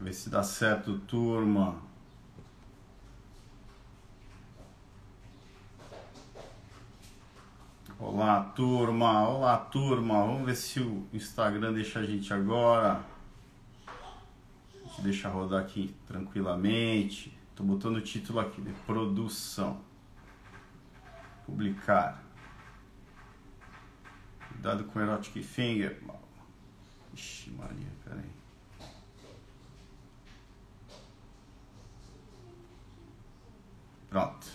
Ver se dá certo, turma. Olá, turma. Olá, turma. Vamos ver se o Instagram deixa a gente agora. A gente deixa rodar aqui tranquilamente. Tô botando o título aqui de produção. Publicar. Cuidado com Erotic Finger. Ixi, Maria, peraí. Pronto.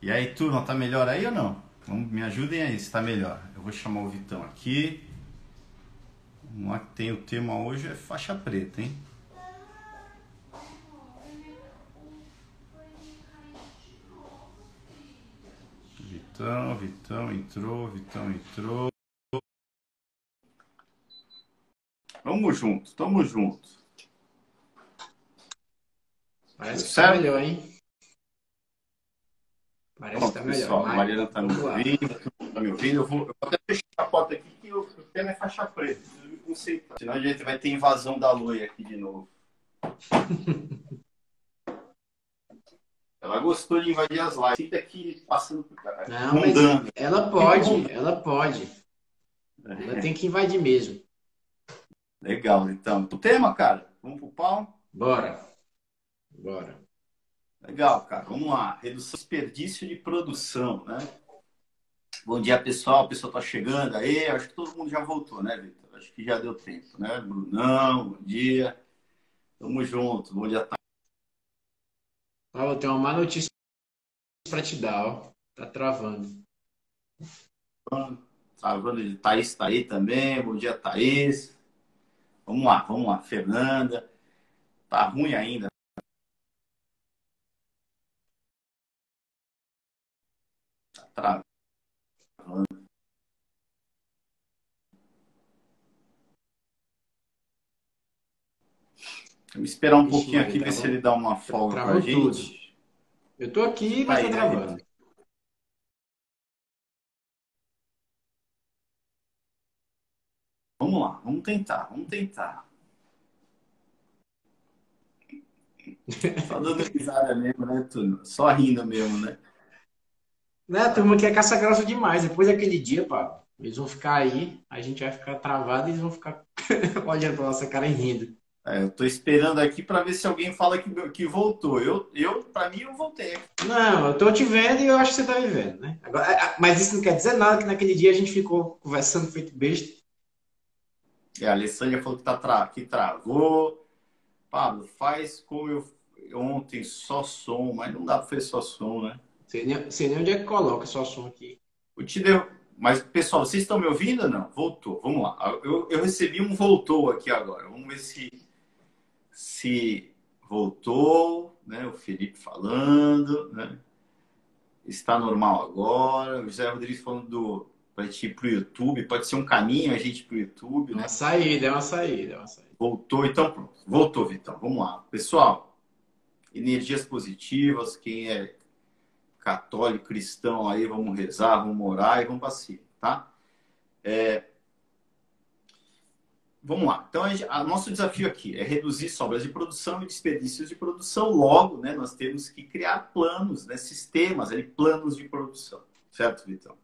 E aí, turma, tá melhor aí ou não? Vamos, me ajudem aí se tá melhor. Eu vou chamar o Vitão aqui. Vamos lá que tem o tema hoje é faixa preta, hein? Vitão, Vitão entrou, Vitão entrou. Tamo junto, tamo junto. Parece que tá melhor, hein? Parece que tá pessoal, melhor. A Mariana tá me ouvindo, tá me ouvindo. Eu vou, eu vou até fechar a porta aqui que o tema é faixa preta. Preciso me concentrar. Senão a gente vai ter invasão da lua aqui de novo. Ela gostou de invadir as lives. Fica aqui passando por cá. Não, mas ela pode, ela pode. Ela tem que invadir mesmo. Legal, então. O tema, cara, vamos pro pau? Bora. Bora. Legal, cara. Vamos lá. Redução desperdício de produção, né? Bom dia, pessoal. O pessoal tá chegando aí. Acho que todo mundo já voltou, né, Vitor? Acho que já deu tempo, né? Brunão, bom dia. Tamo junto. Bom dia, tá. Ah, eu tenho uma má notícia para te dar, ó. Tá travando. Travando. Thaís tá aí também. Bom dia, Thaís. Vamos lá, vamos lá. Fernanda. Tá ruim ainda, travando. Vamos esperar um pouquinho aqui, ver se ele dá uma folga pra gente. Tudo. Eu tô aqui, mas tá travando. Vamos lá, vamos tentar, vamos tentar. Só dando risada mesmo, né, Túlio? Só rindo mesmo, né? Né, a turma que é caça grossa demais. Depois daquele dia, pá, eles vão ficar aí, a gente vai ficar travado e eles vão ficar olhando pra nossa cara e rindo. É, eu tô esperando aqui para ver se alguém fala que, que voltou. Eu, eu para mim, eu voltei. Não, eu tô te vendo e eu acho que você tá me vendo, né? Agora, mas isso não quer dizer nada, que naquele dia a gente ficou conversando feito besta. É, a Alessandra falou que, tá tra... que travou. Pablo, faz como eu ontem, só som, mas não dá para fazer só som, né? Sei nem, sei nem onde é que coloca esse som aqui. O te deu. Mas, pessoal, vocês estão me ouvindo ou não? Voltou. Vamos lá. Eu, eu recebi um voltou aqui agora. Vamos ver se, se voltou, né? O Felipe falando, né? Está normal agora. O José Rodrigues falando do para a gente ir para o YouTube. Pode ser um caminho a gente ir para o YouTube. Né? Uma saída, é uma saída, é uma saída. Voltou, então pronto. Voltou, Vitão. Vamos lá. Pessoal, energias positivas. Quem é católico, cristão aí, vamos rezar, vamos orar e vamos cima, tá? É... Vamos lá. Então, a, nosso desafio aqui é reduzir sobras de produção e desperdícios de produção. Logo, né, nós temos que criar planos, né, sistemas, ali, planos de produção. Certo, Vitão?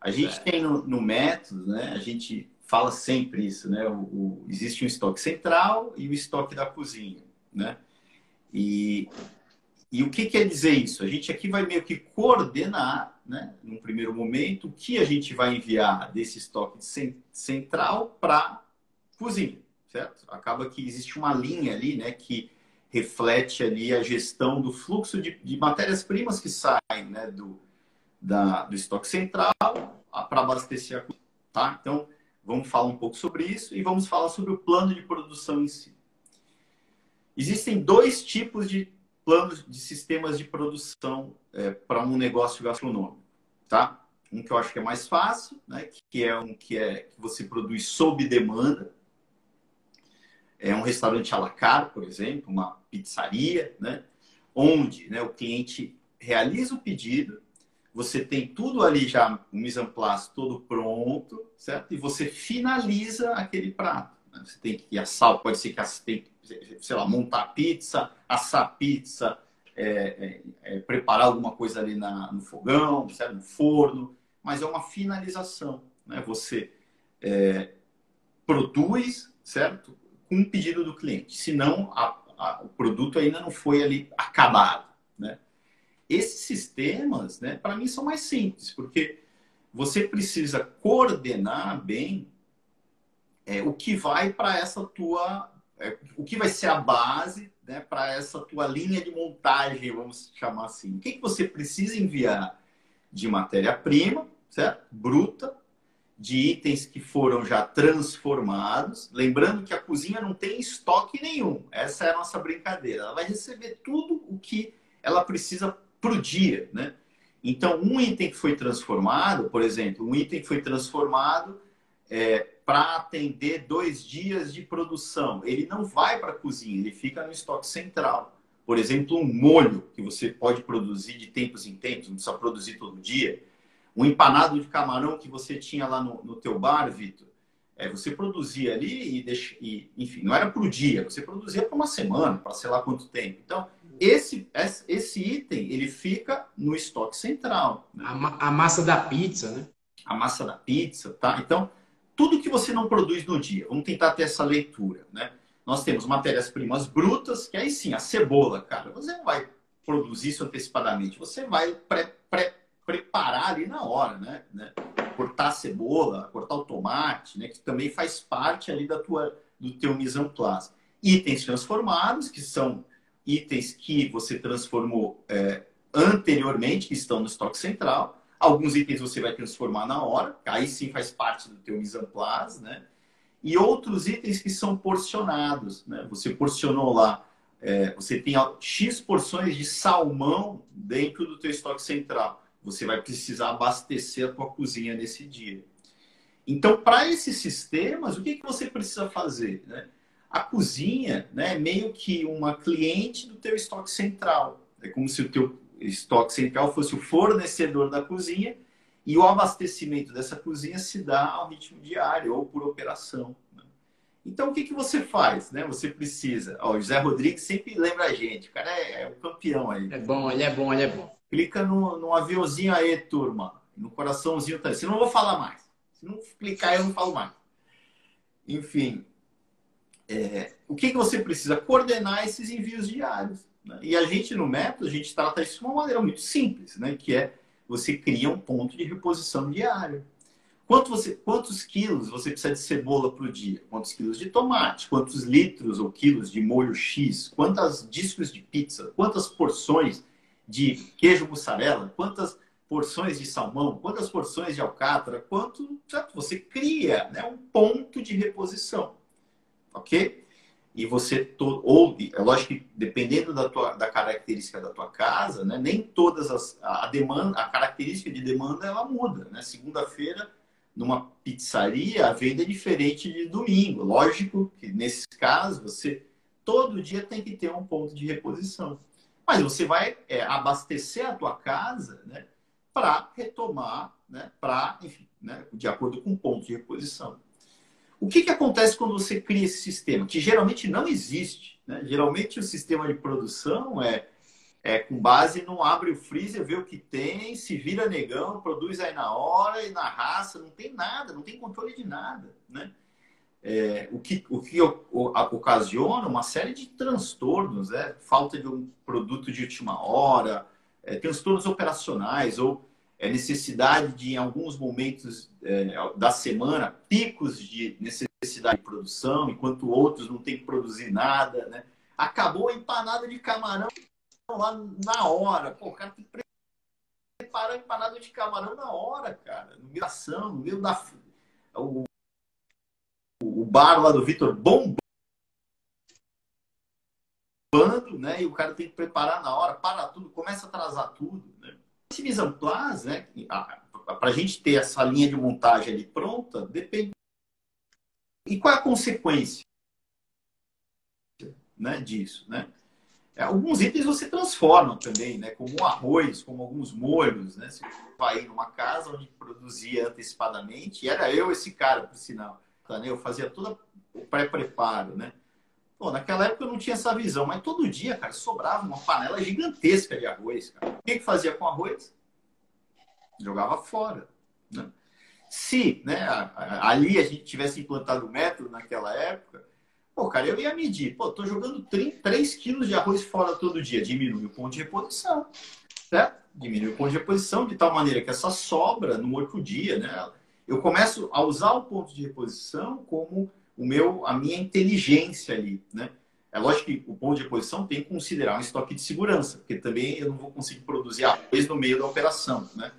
A gente é. tem no, no, método, né, a gente fala sempre isso, né? O, o, existe um estoque central e o estoque da cozinha, né? E e o que quer dizer isso? A gente aqui vai meio que coordenar, né, num primeiro momento, o que a gente vai enviar desse estoque central para cozinha, certo? Acaba que existe uma linha ali, né, que reflete ali a gestão do fluxo de, de matérias-primas que saem, né, do, da, do estoque central para abastecer a cozinha, tá? Então, vamos falar um pouco sobre isso e vamos falar sobre o plano de produção em si. Existem dois tipos de planos de sistemas de produção é, para um negócio gastronômico, tá? Um que eu acho que é mais fácil, né? Que é um que é que você produz sob demanda. É um restaurante à la carte, por exemplo, uma pizzaria, né? Onde, né, o cliente realiza o pedido, você tem tudo ali já, o mise en place todo pronto, certo? E você finaliza aquele prato. Você tem que assar, pode ser que você tem sei lá, montar pizza, assar pizza, é, é, é, preparar alguma coisa ali na, no fogão, certo? no forno, mas é uma finalização. Né? Você é, produz, certo? Com um pedido do cliente, senão a, a, o produto ainda não foi ali acabado. Né? Esses sistemas, né, para mim, são mais simples, porque você precisa coordenar bem é, o que vai para essa tua. É, o que vai ser a base né, para essa tua linha de montagem, vamos chamar assim. O que, que você precisa enviar de matéria-prima? Bruta, de itens que foram já transformados. Lembrando que a cozinha não tem estoque nenhum. Essa é a nossa brincadeira. Ela vai receber tudo o que ela precisa para o dia, né? Então, um item que foi transformado, por exemplo, um item que foi transformado é, para atender dois dias de produção, ele não vai para a cozinha, ele fica no estoque central. Por exemplo, um molho que você pode produzir de tempos em tempos, não precisa produzir todo dia. Um empanado de camarão que você tinha lá no, no teu bar, Vitor, é, você produzia ali e, deixa, e enfim, não era para o dia, você produzia para uma semana, para sei lá quanto tempo. Então, esse, esse item ele fica no estoque central. Né? A, a, massa da pizza, né? A massa da pizza, tá? Então, tudo que você não produz no dia, vamos tentar ter essa leitura, né? Nós temos matérias-primas brutas, que aí sim, a cebola, cara, você não vai produzir isso antecipadamente, você vai pre, pre, preparar ali na hora, né? né? Cortar a cebola, cortar o tomate, né? Que também faz parte ali da tua, do teu mise en place. Itens transformados, que são itens que você transformou é, anteriormente, que estão no estoque central. Alguns itens você vai transformar na hora, aí sim faz parte do teu mise en place, né? E outros itens que são porcionados, né? Você porcionou lá, é, você tem X porções de salmão dentro do teu estoque central. Você vai precisar abastecer a tua cozinha nesse dia. Então, para esses sistemas, o que, que você precisa fazer? Né? A cozinha né, é meio que uma cliente do teu estoque central. É como se o teu estoque central fosse o fornecedor da cozinha e o abastecimento dessa cozinha se dá ao ritmo diário ou por operação. Né? Então, o que, que você faz? Né? Você precisa... Ó, o José Rodrigues sempre lembra a gente. O cara é, é o campeão aí. É bom, ele é bom, ele é bom. Clica no, no aviãozinho aí, turma. No coraçãozinho também. Se não, vou falar mais. Se não clicar, eu não falo mais. Enfim, é, o que, que você precisa? Coordenar esses envios diários. Né? E a gente, no método, a gente trata isso de uma maneira muito simples, né? que é você cria um ponto de reposição diário. Quanto você, quantos quilos você precisa de cebola por dia? Quantos quilos de tomate? Quantos litros ou quilos de molho X? Quantas discos de pizza? Quantas porções de queijo mussarela? Quantas porções de salmão? Quantas porções de alcatra? Quanto certo? você cria né, um ponto de reposição ok? E você, to... ou, é lógico que dependendo da, tua, da característica da tua casa, né, nem todas as, a demanda, a característica de demanda ela muda, né? Segunda-feira, numa pizzaria, a venda é diferente de domingo. Lógico que nesse caso, você todo dia tem que ter um ponto de reposição. Mas você vai é, abastecer a tua casa, né, para retomar, né, para, enfim, né, de acordo com o ponto de reposição. O que, que acontece quando você cria esse sistema? Que geralmente não existe. Né? Geralmente o sistema de produção é, é com base no abre o freezer, vê o que tem, se vira negão, produz aí na hora e na raça, não tem nada, não tem controle de nada. Né? É, o que, o que ocasiona uma série de transtornos, né? falta de um produto de última hora, é, transtornos operacionais ou é, necessidade de, em alguns momentos é, da semana, picos de necessidade de produção, enquanto outros não têm que produzir nada. Né? Acabou a empanada de camarão lá na hora. Pô, o cara tem que preparar a empanada de camarão na hora, cara. No meio da ação, no meio da. O, o bar lá do Vitor bombando, né? E o cara tem que preparar na hora, para tudo, começa a atrasar tudo, né? Esse place, né, para a gente ter essa linha de montagem ali pronta, depende. E qual é a consequência né, disso? Né? É, alguns itens você transforma também, né, como o arroz, como alguns molhos. Né? Você vai numa casa onde produzia antecipadamente, e era eu esse cara, por sinal. data, né? Eu fazia todo o pré-preparo, né? Pô, naquela época eu não tinha essa visão, mas todo dia, cara, sobrava uma panela gigantesca de arroz, cara. O que, que fazia com arroz? Jogava fora, né? Se, né, ali a gente tivesse implantado o método naquela época, pô, cara, eu ia medir, pô, tô jogando 3, 3 quilos de arroz fora todo dia, diminui o ponto de reposição, certo? Diminui o ponto de reposição de tal maneira que essa sobra no outro dia, né, eu começo a usar o ponto de reposição como o meu, a minha inteligência ali, né? É lógico que o ponto de reposição tem que considerar um estoque de segurança, porque também eu não vou conseguir produzir arroz no meio da operação, né?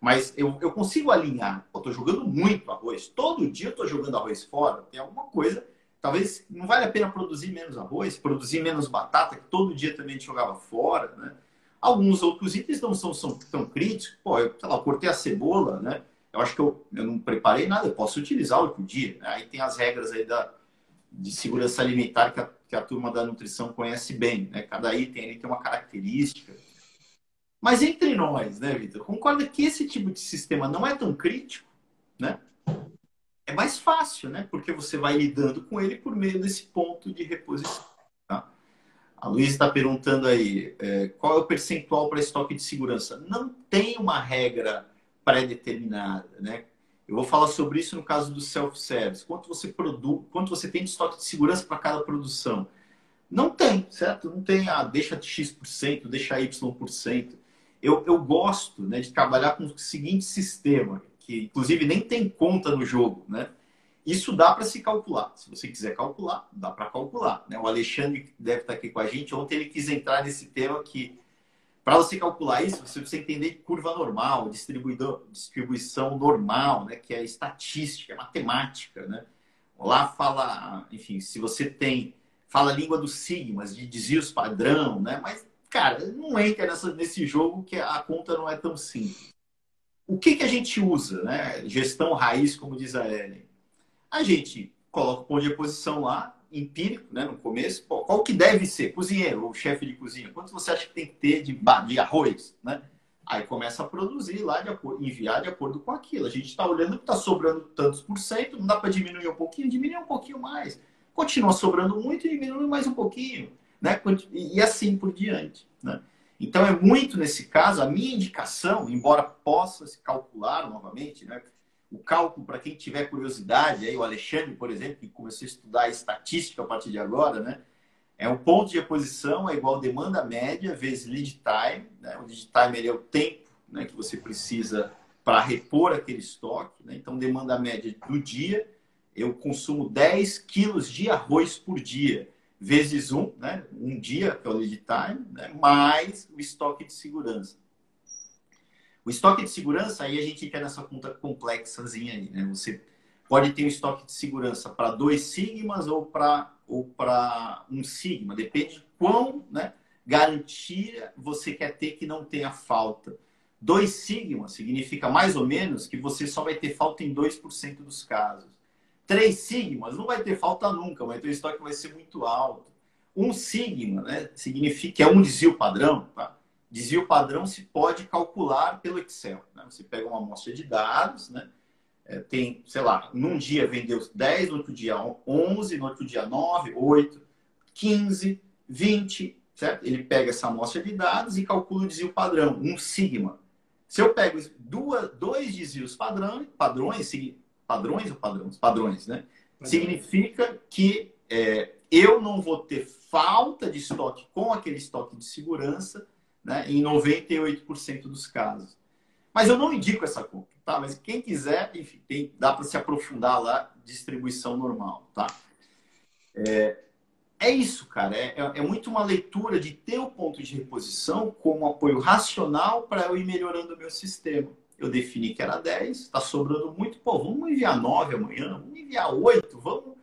Mas eu, eu consigo alinhar. Eu estou jogando muito arroz. Todo dia eu estou jogando arroz fora. Tem alguma coisa. Talvez não vale a pena produzir menos arroz, produzir menos batata, que todo dia também a gente jogava fora, né? Alguns outros itens não são, são tão críticos. Pô, eu, sei lá, eu cortei a cebola, né? Eu acho que eu, eu não preparei nada, eu posso utilizar outro dia. Né? Aí tem as regras aí da, de segurança alimentar que a, que a turma da nutrição conhece bem. Né? Cada item ali tem uma característica. Mas entre nós, né, Vitor? Concorda que esse tipo de sistema não é tão crítico, né? É mais fácil, né? Porque você vai lidando com ele por meio desse ponto de reposição. Tá? A Luísa está perguntando aí é, qual é o percentual para estoque de segurança. Não tem uma regra pré-determinada, né? Eu vou falar sobre isso no caso do self-service. Quanto você produz, quanto você tem de estoque de segurança para cada produção? Não tem, certo? Não tem, ah, deixa X%, deixa Y%. Eu, eu gosto né, de trabalhar com o seguinte sistema, que inclusive nem tem conta no jogo, né? Isso dá para se calcular. Se você quiser calcular, dá para calcular. Né? O Alexandre deve estar aqui com a gente. Ontem ele quis entrar nesse tema que para você calcular isso, você precisa entender curva normal, distribuição normal, né? que é estatística, é matemática. Né? Lá fala, enfim, se você tem, fala a língua dos sigmas, de desvios padrão, né? mas, cara, não entra nessa, nesse jogo que a conta não é tão simples. O que, que a gente usa? Né? Gestão raiz, como diz a Ellen. A gente coloca o ponto de reposição lá, empírico, né, no começo, pô, qual que deve ser? Cozinheiro ou chefe de cozinha, quanto você acha que tem que ter de, de arroz, né? Aí começa a produzir lá, de acordo, enviar de acordo com aquilo. A gente está olhando que está sobrando tantos por cento, não dá para diminuir um pouquinho, diminuir um pouquinho mais. Continua sobrando muito e diminui mais um pouquinho, né? E assim por diante, né? Então é muito nesse caso, a minha indicação, embora possa se calcular novamente, né? O cálculo, para quem tiver curiosidade, aí o Alexandre, por exemplo, que começou a estudar estatística a partir de agora, né? É um ponto de reposição é igual demanda média vezes lead time. Né? O lead time é o tempo né, que você precisa para repor aquele estoque. Né? Então, demanda média do dia, eu consumo 10 quilos de arroz por dia, vezes um, né? um dia, que é o lead time, né? mais o estoque de segurança. O estoque de segurança, aí a gente quer nessa conta complexazinha aí, né? Você pode ter um estoque de segurança para dois sigmas ou para ou para um sigma, depende de quão né, garantia você quer ter que não tenha falta. Dois sigmas significa mais ou menos que você só vai ter falta em 2% dos casos. Três sigmas não vai ter falta nunca, mas o estoque vai ser muito alto. Um sigma né, significa que é um desvio padrão, tá? Desvio padrão se pode calcular pelo Excel. Né? Você pega uma amostra de dados, né? É, tem, sei lá, num dia vendeu 10, no outro dia 11, no outro dia 9, 8, 15, 20, certo? Ele pega essa amostra de dados e calcula o desvio padrão, um sigma. Se eu pego duas, dois desvios padrão, padrões, padrões ou padrões? Padrões, né? Significa que é, eu não vou ter falta de estoque com aquele estoque de segurança né, em 98% dos casos. Mas eu não indico essa conta, tá? Mas quem quiser, enfim, tem, dá para se aprofundar lá, distribuição normal, tá? É, é isso, cara. É, é, é, muito uma leitura de ter o ponto de reposição como apoio racional para eu ir melhorando o meu sistema. Eu defini que era 10, está sobrando muito. Pô, vamos enviar 9 amanhã, vamos enviar 8, vamos.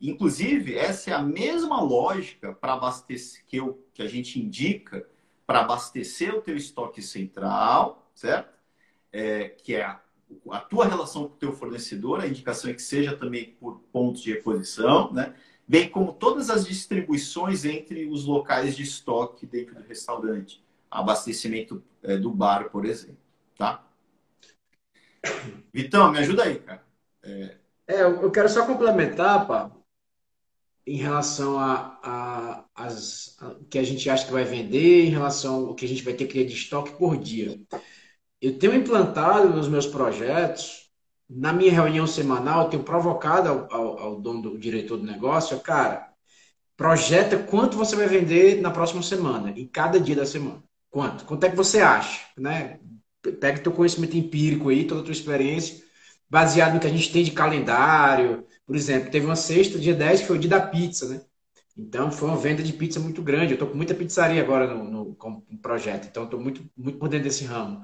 Inclusive, essa é a mesma lógica para abastecer que, eu, que a gente indica para abastecer o teu estoque central, certo? É, que é a, a, tua relação com o teu fornecedor, a indicação é que seja também por pontos de reposição, né? Bem como todas as distribuições entre os locais de estoque dentro do restaurante. Abastecimento é, do bar, por exemplo, tá? Vitão, me ajuda aí, cara. É, É, eu quero só complementar, pá, em relação a, a, as, a, que a gente acha que vai vender, em relação ao que a gente vai ter que ter de estoque por dia. Eu tenho implantado nos meus projetos, na minha reunião semanal, eu tenho provocado ao, ao, ao dono, do diretor do negócio, cara, projeta quanto você vai vender na próxima semana, em cada dia da semana. Quanto? Quanto é que você acha? Né? Pega teu conhecimento empírico aí, toda a tua experiência, baseado no que a gente tem de calendário, por exemplo, teve uma sexta, dia 10, que foi o dia da pizza, né? Então, foi uma venda de pizza muito grande. Eu estou com muita pizzaria agora no, no, no projeto, então estou muito, muito por dentro desse ramo.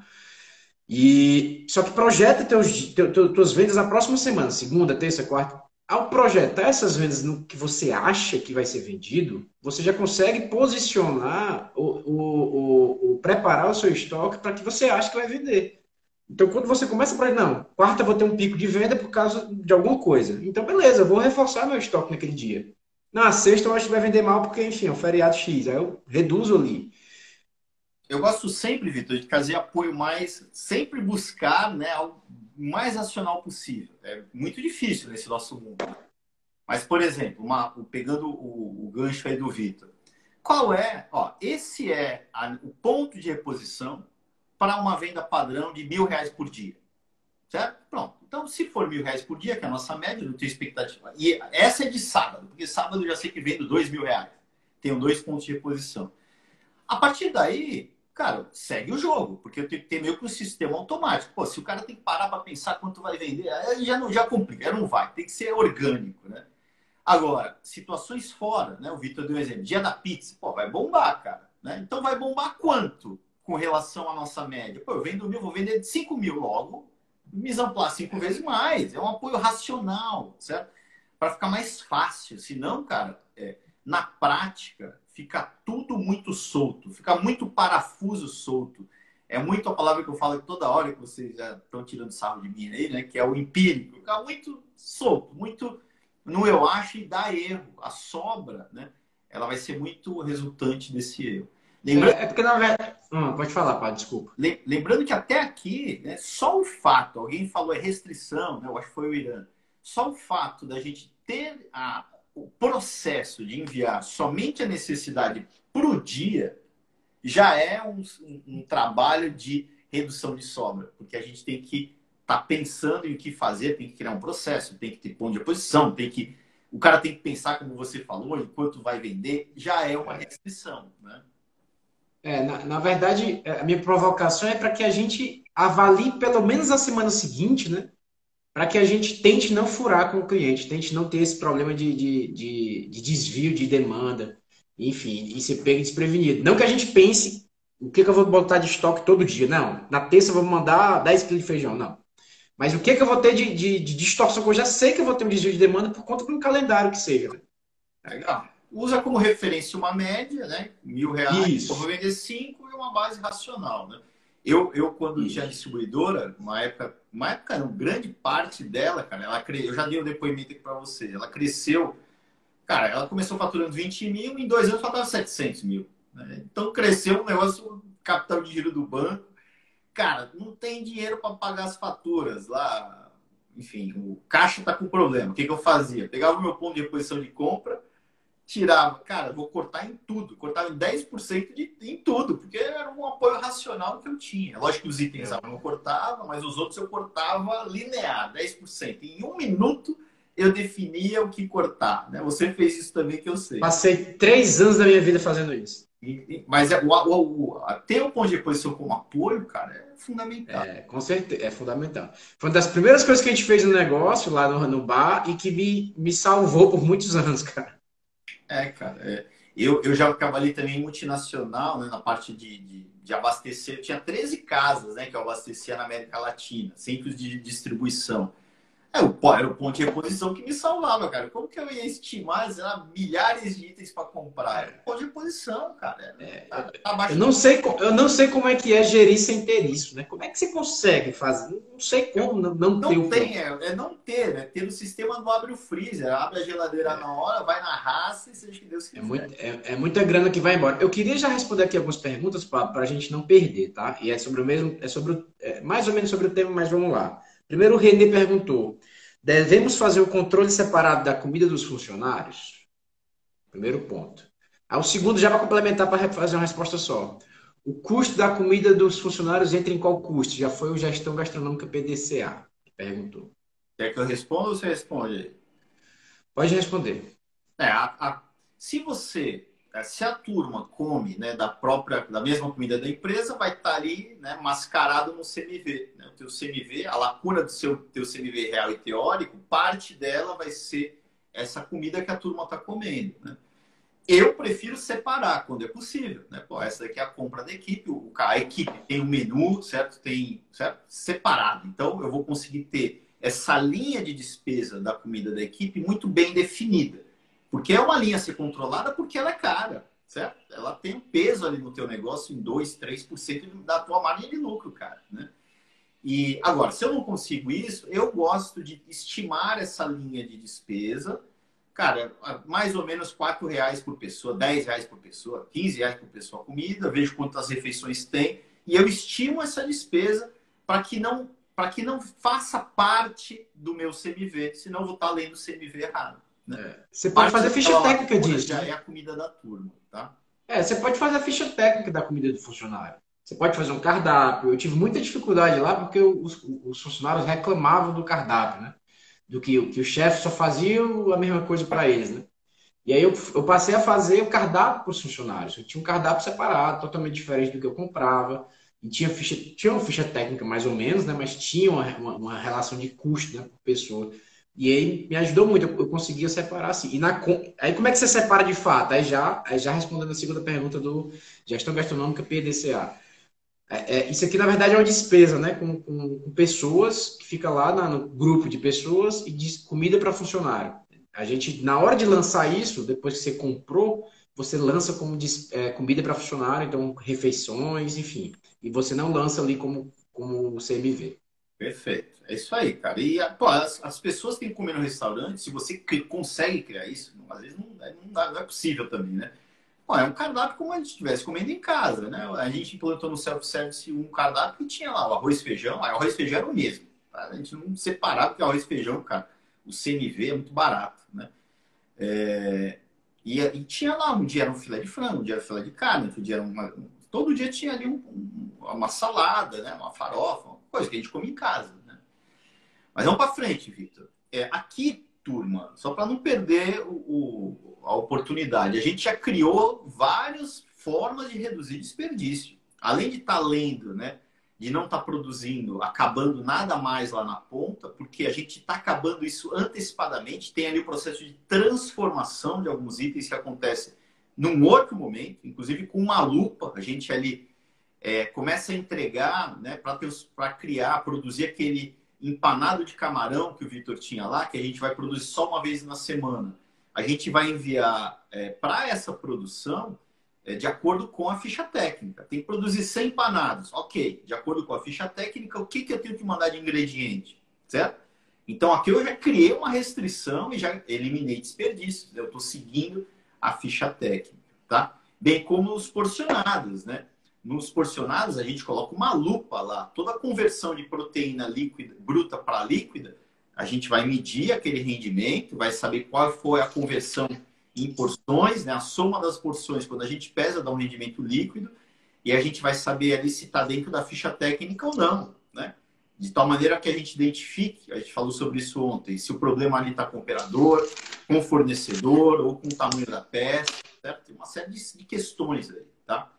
E só que projeta teus, teus, tuas vendas na próxima semana, segunda, terça, quarta. Ao projetar essas vendas no que você acha que vai ser vendido, você já consegue posicionar o, o, o, o preparar o seu estoque para que você acha que vai vender. Então, quando você começa para não, quarta vou ter um pico de venda por causa de alguma coisa. Então, beleza, eu vou reforçar meu estoque naquele dia. Na sexta, eu acho que vai vender mal porque, enfim, é um feriado X. Aí eu reduzo ali. Eu gosto sempre, Vitor, de fazer apoio mais, sempre buscar né, o mais racional possível. É muito difícil nesse nosso mundo. Mas, por exemplo, uma, pegando o, o gancho aí do Vitor, qual é? Ó, esse é a, o ponto de reposição para uma venda padrão de mil reais por dia. Certo? Pronto. Então, se for mil reais por dia, que é a nossa média, não tenho expectativa. E essa é de sábado, porque sábado eu já sei que vendo dois mil reais. Tenho dois pontos de reposição. A partir daí, cara, segue o jogo, porque eu tenho que ter meio que um sistema automático. Pô, se o cara tem que parar para pensar quanto vai vender, aí já não já complica, não vai, tem que ser orgânico, né? Agora, situações fora, né? O Vitor deu um exemplo, dia da pizza, pô, vai bombar, cara, né? Então vai bombar quanto? Com relação à nossa média. Pô, eu vendo mil, vou vender de 5 mil logo, me amplar cinco vezes mais. É um apoio racional, certo? Para ficar mais fácil. Senão, cara, é, na prática, fica tudo muito solto, fica muito parafuso solto. É muito a palavra que eu falo toda hora que vocês já estão tirando sarro de mim aí, né? Que é o empírico. Fica muito solto, muito no eu acho e dá erro. A sobra, né? Ela vai ser muito resultante desse erro. Lembrando... É, é porque na verdade. Hum, pode falar, pá, desculpa. Lembrando que até aqui, né, só o fato, alguém falou é restrição, né, eu acho que foi o Irã, só o fato da gente ter a, o processo de enviar somente a necessidade para o dia já é um, um, um, trabalho de redução de sobra, porque a gente tem que estar tá pensando em o que fazer, tem que criar um processo, tem que ter ponto de oposição, tem que. O cara tem que pensar, como você falou, enquanto vai vender, já é uma restrição. Né? É, na, na, verdade, é, a minha provocação é para que a gente avalie pelo menos a semana seguinte, né? Para que a gente tente não furar com o cliente, tente não ter esse problema de, de, de, de desvio de demanda, enfim, e ser pego desprevenido. Não que a gente pense o que, que, eu vou botar de estoque todo dia. Não, na terça eu vou mandar 10 quilos de feijão, não. Mas o que, que eu vou ter de, de, de distorção, eu já sei que eu vou ter um desvio de demanda por conta de um calendário que seja. Né? Legal usa como referência uma média, né? Mil reais, vou vender cinco e uma base racional, né? Eu, eu quando Isso. tinha distribuidora, uma época, uma época não, grande parte dela, cara, ela cre... eu já dei o um depoimento aqui para você, ela cresceu, cara, ela começou faturando 20 mil, em dois anos faturava 700 mil. Né? Então cresceu um negócio, capital de giro do banco, cara, não tem dinheiro para pagar as faturas lá, enfim, o caixa tá com problema. O que, que eu fazia? Pegava o meu ponto de reposição de compra, tirava, cara, vou cortar em tudo, cortava em 10% de, em tudo, porque era um apoio racional que eu tinha. Lógico que os itens eu não cortava, mas os outros eu cortava linear, 10%. Em um minuto eu definia o que cortar. Né? Você fez isso também que eu sei. Passei três anos da minha vida fazendo isso. E, mas é, o, o, o, ter o ponto de reposição como apoio, cara, é fundamental. É, com certeza, é fundamental. Foi uma das primeiras coisas que a gente fez no negócio lá no, no bar e que me, me salvou por muitos anos, cara. É, cara. É. Eu, eu já trabalhei também multinacional, né, na parte de, de, de, abastecer. Eu tinha 13 casas né, que eu abastecia na América Latina, centros de distribuição. É, era o ponto de reposição que me salvava, cara. Como que eu ia estimar lá, milhares de itens para comprar? Era ponto de reposição, cara. É, tá, tá eu, não sei, eu não sei como é que é gerir sem ter isso, né? Como é que você consegue fazer? Não sei como não, não, não ter o tem, é, é, não ter, né? Ter o sistema do abre o freezer, abre a geladeira é. na hora, vai na raça e seja que Deus quiser. É, muito, é, é, muita grana que vai embora. Eu queria já responder aqui algumas perguntas para a gente não perder, tá? E é sobre o mesmo, é sobre o, é mais ou menos sobre o tema, mas vamos lá. Primeiro, o René perguntou: Devemos fazer o controle separado da comida dos funcionários? Primeiro ponto. Aí o segundo já vai complementar para fazer uma resposta só. O custo da comida dos funcionários entra em qual custo? Já foi o Gestão Gastronômica PDCA que perguntou. Quer que eu responda ou você responde aí? Pode responder. É, a, a, se você, se a turma come né, da própria, da mesma comida da empresa, vai estar ali né, mascarado no CMV. Né? O teu CMV, a lacuna do seu teu CMV real e teórico, parte dela vai ser essa comida que a turma está comendo. Né? Eu prefiro separar quando é possível, né? Pô, essa daqui é a compra da equipe, a equipe tem um menu, certo? Tem certo? separado. Então eu vou conseguir ter essa linha de despesa da comida da equipe muito bem definida. Porque é uma linha a ser controlada porque ela é cara, certo? Ela tem um peso ali no teu negócio em 2, 3% da tua margem de lucro, cara, né? E agora, se eu não consigo isso, eu gosto de estimar essa linha de despesa cara, mais ou menos 4 reais por pessoa, 10 reais por pessoa, 15 reais por pessoa comida, vejo quantas refeições tem e eu estimo essa despesa para que não para que não faça parte do meu CMV, senão eu vou estar lendo o CMV errado. Né? É. Você pode fazer ficha técnica disso. Já né? é a comida da turma, tá? É, você pode fazer a ficha técnica da comida do funcionário. Você pode fazer um cardápio. Eu tive muita dificuldade lá porque os, os funcionários reclamavam do cardápio, né? do que, que o chefe só fazia a mesma coisa para eles, né? E aí eu, eu, passei a fazer o cardápio para os funcionários. Eu tinha um cardápio separado, totalmente diferente do que eu comprava. E tinha, ficha, tinha uma ficha técnica mais ou menos, né? Mas tinha uma, uma, uma relação de custo né, por pessoa. E aí me ajudou muito, eu, conseguia separar assim. E na, aí como é que você separa de fato? Aí já, aí já respondendo a segunda pergunta do Gestão Gastronômica PDCA. É, é, isso aqui, na verdade, é uma despesa, né? Com, com, com pessoas que fica lá na, no grupo de pessoas e diz comida para funcionário. A gente, na hora de lançar isso, depois que você comprou, você lança como é, comida para funcionário, então refeições, enfim. E você não lança ali como, como CMV. Perfeito. É isso aí, cara. E pô, as, as pessoas têm que comer no restaurante, se você consegue criar isso, às vezes não, não, dá, não é possível também, né? É um cardápio como a gente estivesse comendo em casa, né? A gente implantou no self-service um cardápio que tinha lá o arroz e feijão, aí o arroz e feijão era o mesmo. Tá? A gente não separava, porque o arroz e feijão, cara, o CMV é muito barato, né? É... E, e, tinha lá, um dia era um filé de frango, um dia era um filé de carne, outro dia era uma... Todo dia tinha ali um, um, uma salada, né? Uma farofa, uma coisa que a gente come em casa? Mas vamos para frente, Victor. É, aqui, turma, só para não perder o, o a oportunidade. A gente já criou várias formas de reduzir desperdício. Além de estar tá lendo, né? De não estar tá produzindo, acabando nada mais lá na ponta, porque a gente está acabando isso antecipadamente. Tem ali o processo de transformação de alguns itens que acontece num outro momento, inclusive com uma lupa. A gente ali é, começa a entregar, né? Para criar, produzir aquele empanado de camarão que o Vitor tinha lá, que a gente vai produzir só uma vez na semana a gente vai enviar é, para essa produção é, de acordo com a ficha técnica. Tem que produzir 100 empanados. Ok, de acordo com a ficha técnica, o que, que eu tenho que mandar de ingrediente? Certo? Então aqui eu já criei uma restrição e já eliminei desperdícios. Eu estou seguindo a ficha técnica, tá? Bem como os porcionados, né? Nos porcionados a gente coloca uma lupa lá. Toda a conversão de proteína líquida, bruta para líquida, a gente vai medir aquele rendimento, vai saber qual foi a conversão em porções, né? a soma das porções, quando a gente pesa, dá um rendimento líquido, e a gente vai saber ali se está dentro da ficha técnica ou não. Né? De tal maneira que a gente identifique, a gente falou sobre isso ontem, se o problema ali está com o operador, com o fornecedor ou com o tamanho da peça, certo? Tem uma série de, questões aí, tá?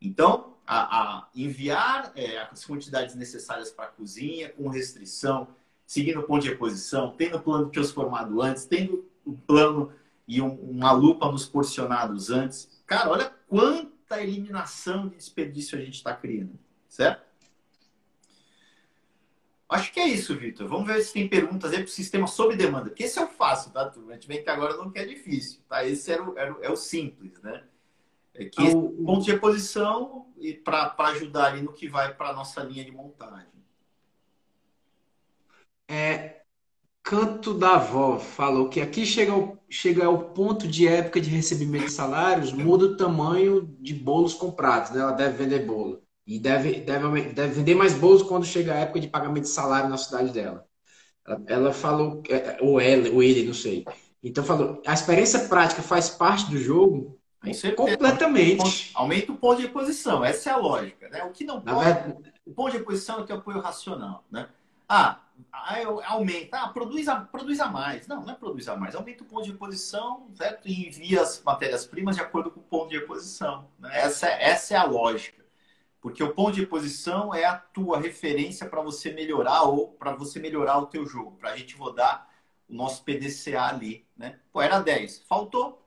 Então, a, a enviar é, as quantidades necessárias para a cozinha com restrição seguindo o ponto de reposição, tendo o plano transformado antes, tendo o plano e um, uma lupa nos porcionados antes. Cara, olha quanta eliminação de desperdício a gente está criando, certo? Acho que é isso, Vitor. Vamos ver se tem perguntas aí para o sistema sob demanda. Porque esse é o fácil, tá, turma? A gente vem que agora não quer difícil, tá? Esse o, o, é o simples, né? É que esse o ponto de reposição para ajudar ali no que vai para a nossa linha de montagem. É, Canto da Avó falou que aqui chega ao, chega ao ponto de época de recebimento de salários, muda o tamanho de bolos comprados, né? Ela deve vender bolo. E deve, deve, deve vender mais bolos quando chega a época de pagamento de salário na cidade dela. Ela, ela falou, é, ou ela, ou ele, não sei. Então falou, a experiência prática faz parte do jogo completamente. Aumenta o ponto de posição, essa é a lógica. Né? O que não pode, verdade... o ponto de posição é ter apoio racional. Né? Ah, aumenta, ah, produz a, produz a mais. Não, não é produz a mais, aumenta o ponto de reposição certo? e envia as matérias-primas de acordo com o ponto de reposição. Né? Essa, é, essa é a lógica. Porque o ponto de reposição é a tua referência para você melhorar ou para você melhorar o teu jogo, para a gente rodar o nosso PDCA ali. Né? Pô, era 10, faltou,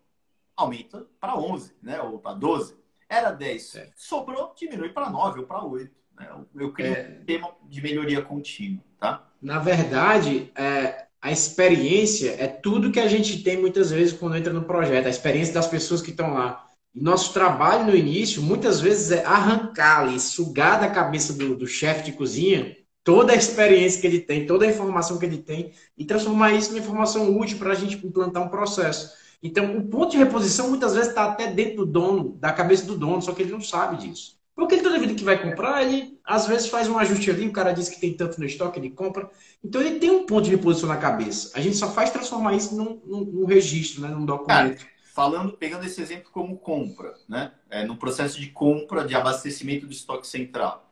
aumenta para 11, né? ou para 12. Era 10, é. sobrou, diminui para 9 ou para 8. Né? Eu crio é... um tema de melhoria contínua. Tá? Na verdade, é, a experiência é tudo que a gente tem muitas vezes quando entra no projeto, a experiência das pessoas que estão lá. E nosso trabalho no início, muitas vezes, é arrancar ali, sugar da cabeça do, do chefe de cozinha toda a experiência que ele tem, toda a informação que ele tem e transformar isso em informação útil para a gente implantar um processo. Então, o ponto de reposição muitas vezes está até dentro do dono, da cabeça do dono, só que ele não sabe disso. Porque ele toda vida que vai comprar, ele às vezes faz um ajuste ali, o cara diz que tem tanto no estoque, ele compra. Então ele tem um ponto de reposição na cabeça. A gente só faz transformar isso num, num, num registro, né, num documento. Cara, falando, pegando esse exemplo como compra, né? É, no processo de compra de abastecimento do estoque central.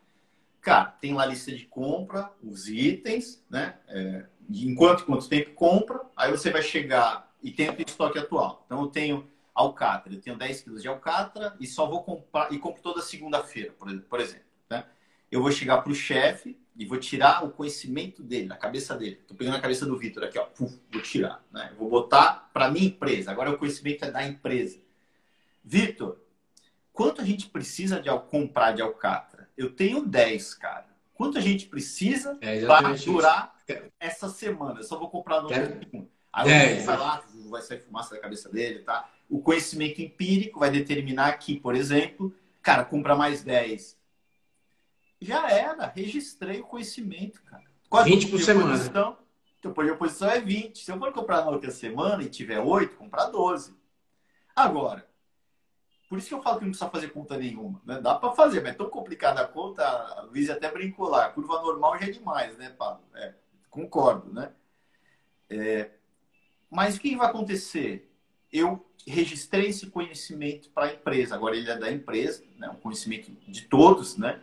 Cara, tem lá a lista de compra, os itens, né? É, enquanto quanto tempo compra, aí você vai chegar e tem o estoque atual. Então eu tenho alcatra. Eu tenho 10 quilos de alcatra e só vou comprar, e compro toda segunda-feira, por exemplo. Né? Eu vou chegar para o chefe e vou tirar o conhecimento dele, da cabeça dele. Estou pegando a cabeça do Vitor aqui, ó, Puf, vou tirar. Né? Vou botar para minha empresa. Agora o conhecimento é da empresa. Vitor, quanto a gente precisa de comprar de alcatra? Eu tenho 10, cara. Quanto a gente precisa é para durar isso. essa semana? Eu só vou comprar no Quero... Aí é, vai lá, vai sair fumaça da cabeça dele, tá? O conhecimento empírico vai determinar que, por exemplo, cara, compra mais 10. Já era, registrei o conhecimento, cara. Qual 20 por semana. Posição? Então, por posição é 20. Se eu for comprar na outra semana e tiver 8, comprar 12. Agora, por isso que eu falo que não precisa fazer conta nenhuma. Né? Dá para fazer, mas é tão complicada a conta. A Luiz até brincou lá. A curva normal já é demais, né, Paulo? É, concordo, né? É, mas o que vai acontecer? Eu registrei esse conhecimento para a empresa. Agora ele é da empresa, né? um conhecimento de todos, né?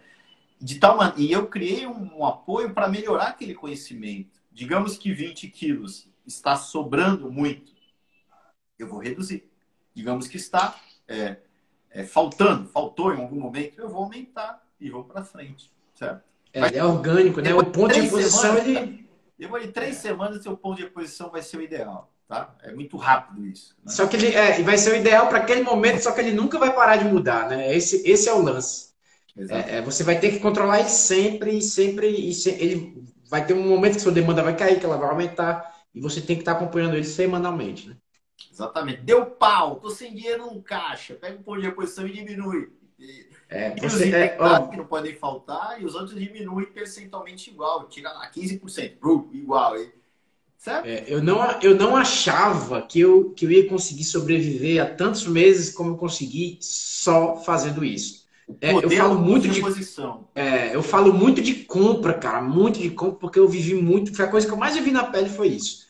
De tal. E eu criei um, um apoio para melhorar aquele conhecimento. Digamos que 20 quilos está sobrando muito, eu vou reduzir. Digamos que está é, é, faltando, faltou em algum momento, eu vou aumentar e vou para frente, certo? É, é orgânico, né? O ponto de posição semanas, ele... Depois de três semanas, seu ponto de posição vai ser o ideal. Tá? É muito rápido isso. Né? Só que ele é, vai ser o ideal para aquele momento, só que ele nunca vai parar de mudar, né? Esse, esse é o lance. É, é, você vai ter que controlar ele sempre, sempre, e se, ele vai ter um momento que sua demanda vai cair, que ela vai aumentar, e você tem que estar acompanhando ele semanalmente, né? Exatamente. Deu pau, tô sem dinheiro no caixa, pega um ponto de reposição e diminui. É, você, é, ó, que não podem faltar e os outros diminuem percentualmente igual, tira lá 15%, igual. E é, eu, não, eu não achava que eu, que eu ia conseguir sobreviver há tantos meses como eu consegui só fazendo isso. É, eu falo muito de é, eu falo muito de compra, cara, muito de compra, porque eu vivi muito. Foi a coisa que eu mais vi na pele foi isso.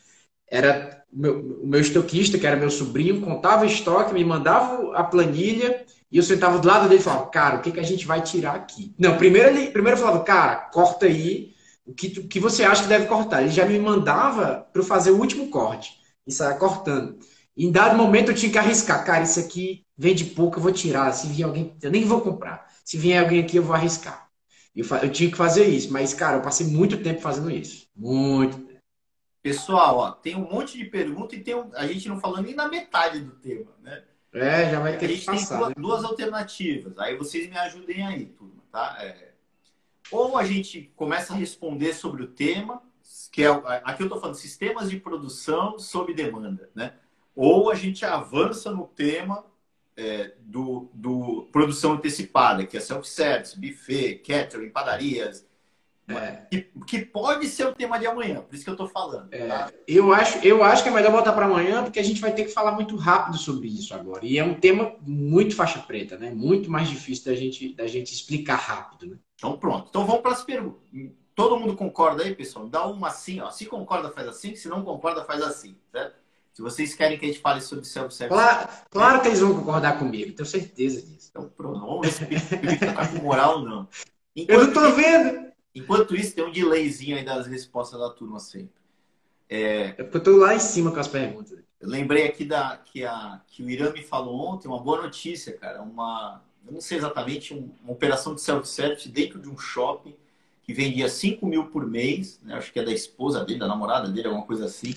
Era o meu, o meu estoquista, que era meu sobrinho, contava estoque, me mandava a planilha e eu sentava do lado dele e falava, cara, o que, que a gente vai tirar aqui? Não, primeiro ele primeiro eu falava, cara, corta aí o que, que você acha que deve cortar? Ele já me mandava para eu fazer o último corte e saia cortando. em dado momento eu tinha que arriscar. Cara, isso aqui vende pouco, eu vou tirar. Se vier alguém, eu nem vou comprar. Se vier alguém aqui, eu vou arriscar. Eu, eu tinha que fazer isso. Mas, cara, eu passei muito tempo fazendo isso. Muito tempo. Pessoal, ó, tem um monte de pergunta e tem um, a gente não falou nem na metade do tema, né? É, já vai ter a gente que passar, tem duas, né? duas, alternativas. Aí vocês me ajudem aí, turma, tá? É, ou a gente começa a responder sobre o tema, que é aqui eu estou falando sistemas de produção sob demanda, né? Ou a gente avança no tema é, do, do produção antecipada, que é self-service, buffet, catering, padarias, é. que, que, pode ser o tema de amanhã, por isso que eu estou falando. É, tá? eu, acho, eu acho que é melhor botar para amanhã, porque a gente vai ter que falar muito rápido sobre isso agora. E é um tema muito faixa preta, né? Muito mais difícil da gente, da gente explicar rápido, né? Então, pronto. Então, vamos para as perguntas. todo mundo concorda aí, pessoal? Dá uma assim, ó. Se concorda, faz assim. Se não concorda, faz assim, certo? Se vocês querem que a gente fale sobre self-service. Claro, claro que eles vão concordar comigo, tenho certeza disso. Então, pronto. Vamos ver se tá com moral ou não. Enquanto Eu não tô vendo. Enquanto isso, tem um delayzinho aí das respostas da turma sempre. É, é porque eu tô lá em cima com as perguntas. Eu lembrei aqui da, que, a, que o Irã me falou ontem, uma boa notícia, cara. Uma, eu não sei exatamente, uma operação de self-service dentro de um shopping que vendia 5 mil por mês, né? acho que é da esposa dele, da namorada dele, alguma coisa assim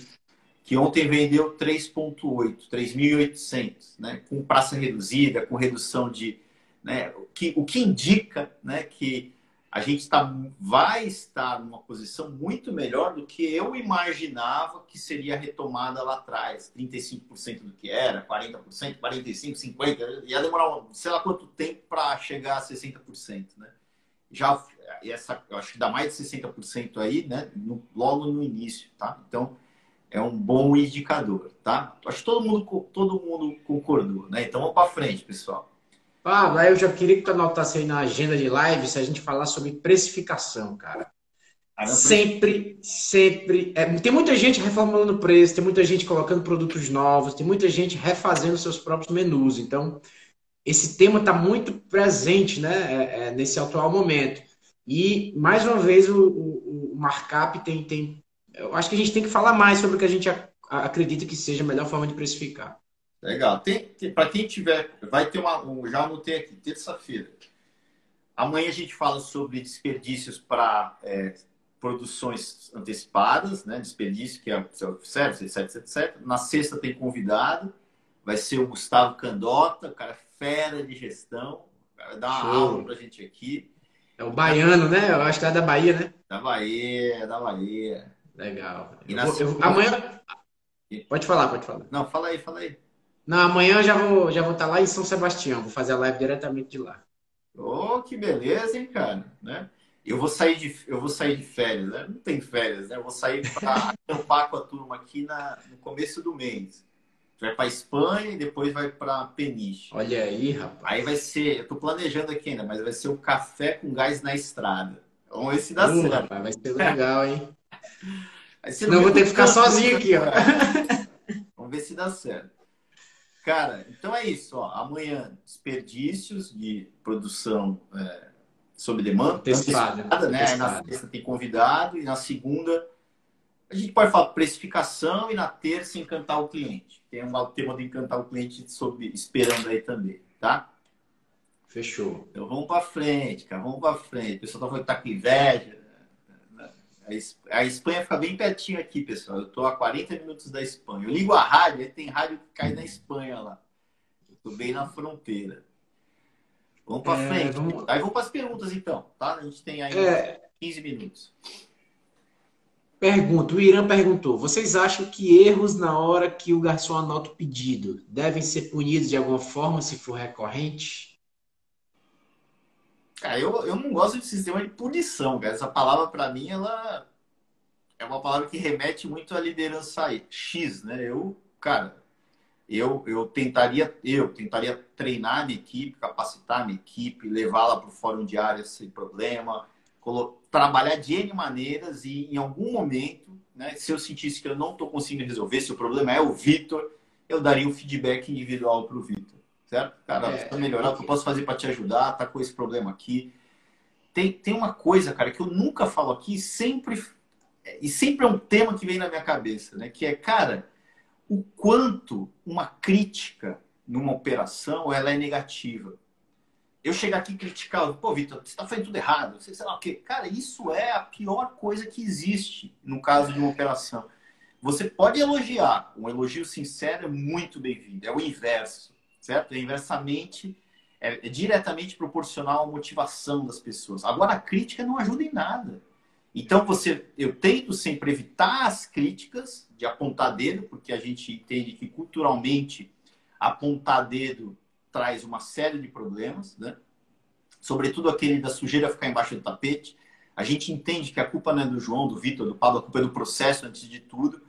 que ontem vendeu 3,8, 3.800, né? com praça reduzida, com redução de. Né? O, que, o que indica né, que a gente tá, vai estar numa posição muito melhor do que eu imaginava que seria retomada lá atrás. 35% do que era, 40%, 45%, 50%. Ia demorar sei lá quanto tempo para chegar a 60%. Né? Já, essa, acho que dá mais de 60% aí, né? No, logo no início. Tá? Então, é um bom indicador, tá? Acho que todo mundo, todo mundo concordou, né? Então vamos para frente, pessoal. Ah, lá eu já queria que tu anotasse aí na agenda de live se a gente falar sobre precificação, cara. sempre, sempre. É, tem muita gente reformulando preço, tem muita gente colocando produtos novos, tem muita gente refazendo seus próprios menus. Então, esse tema está muito presente né, é, é, nesse atual momento. E, mais uma vez, o, o, o markup tem, tem eu acho que a gente tem que falar mais sobre o que a gente acredita que seja a melhor forma de precificar. Legal. Tem, tem para quem tiver, vai ter uma, um, já anotei aqui, terça-feira. Amanhã a gente fala sobre desperdícios para é, produções antecipadas, né? Desperdício, que é o self-service, etc, etc. Na sexta tem convidado, vai ser o Gustavo Candota, o cara fera de gestão, vai dar uma Show. aula para a gente aqui. É o baiano, né? Eu acho que é da Bahia, né? Da Bahia, da Bahia. Legal. Eu vou, eu, amanhã. Pode falar, pode falar. Não, fala aí, fala aí. Não, amanhã eu já vou, já vou estar lá em São Sebastião, vou fazer a live diretamente de lá. Oh, que beleza, hein, cara, né? Eu vou sair de, eu vou sair de férias, né? Não tem férias, né? Eu vou sair para acampar com a turma aqui na, no começo do mês. Vai para Espanha e depois vai para Peniche. Olha aí, rapaz. Aí vai ser, eu tô planejando aqui ainda, mas vai ser o café com gás na estrada. Vamos ver se dá uh, certo. Rapaz, vai ser legal, hein? Eu vou ter que ficar sozinho aqui, ó. Vamos ver se dá certo. Cara, então é isso. Ó. Amanhã, desperdícios de produção é, sob demanda. Antecipada. Né? Aí na sexta tem convidado e na segunda a gente pode falar precificação e na terça encantar o cliente. Tem um tema de encantar o cliente sobre, esperando aí também, tá? Fechou. Então vamos para frente, cara. Vamos para frente. O pessoal tá falando que tá com inveja. A Espanha fica bem pertinho aqui, pessoal. Eu estou a 40 minutos da Espanha. Eu ligo a rádio, tem rádio que cai na Espanha lá. Estou bem na fronteira. Vamos para é, frente. Vamos... Aí vamos para as perguntas, então. Tá? A gente tem aí é... 15 minutos. Pergunta, o Irã perguntou: vocês acham que erros na hora que o garçom anota o pedido devem ser punidos de alguma forma se for recorrente? Cara, eu, eu não gosto de sistema de punição, cara. Essa palavra, para mim, ela é uma palavra que remete muito à liderança X, né? Eu, cara, eu, eu tentaria, eu tentaria treinar a minha equipe, capacitar a minha equipe, levá-la para o fórum diário sem problema, trabalhar de N maneiras e em algum momento, né, se eu sentisse que eu não estou conseguindo resolver, se o problema é o Vitor, eu daria um feedback individual para o Vitor certo? Cara, é, precisa melhorar, o que eu posso fazer para te ajudar? Tá com esse problema aqui. Tem, tem uma coisa, cara, que eu nunca falo aqui, sempre e sempre é um tema que vem na minha cabeça, né? Que é, cara, o quanto uma crítica numa operação ela é negativa. Eu chegar aqui e criticar, pô, Vitor, você está fazendo tudo errado, você sei lá o quê. Cara, isso é a pior coisa que existe no caso de uma operação. Você pode elogiar, um elogio sincero é muito bem-vindo, é o inverso certo? É inversamente, é, é diretamente proporcional à motivação das pessoas. Agora, a crítica não ajuda em nada. Então, você, eu tento sempre evitar as críticas de apontar dedo, porque a gente entende que culturalmente apontar dedo traz uma série de problemas, né? Sobretudo aquele da sujeira ficar embaixo do tapete. A gente entende que a culpa não é do João, do Vitor, do Pablo, a culpa é do processo antes de tudo.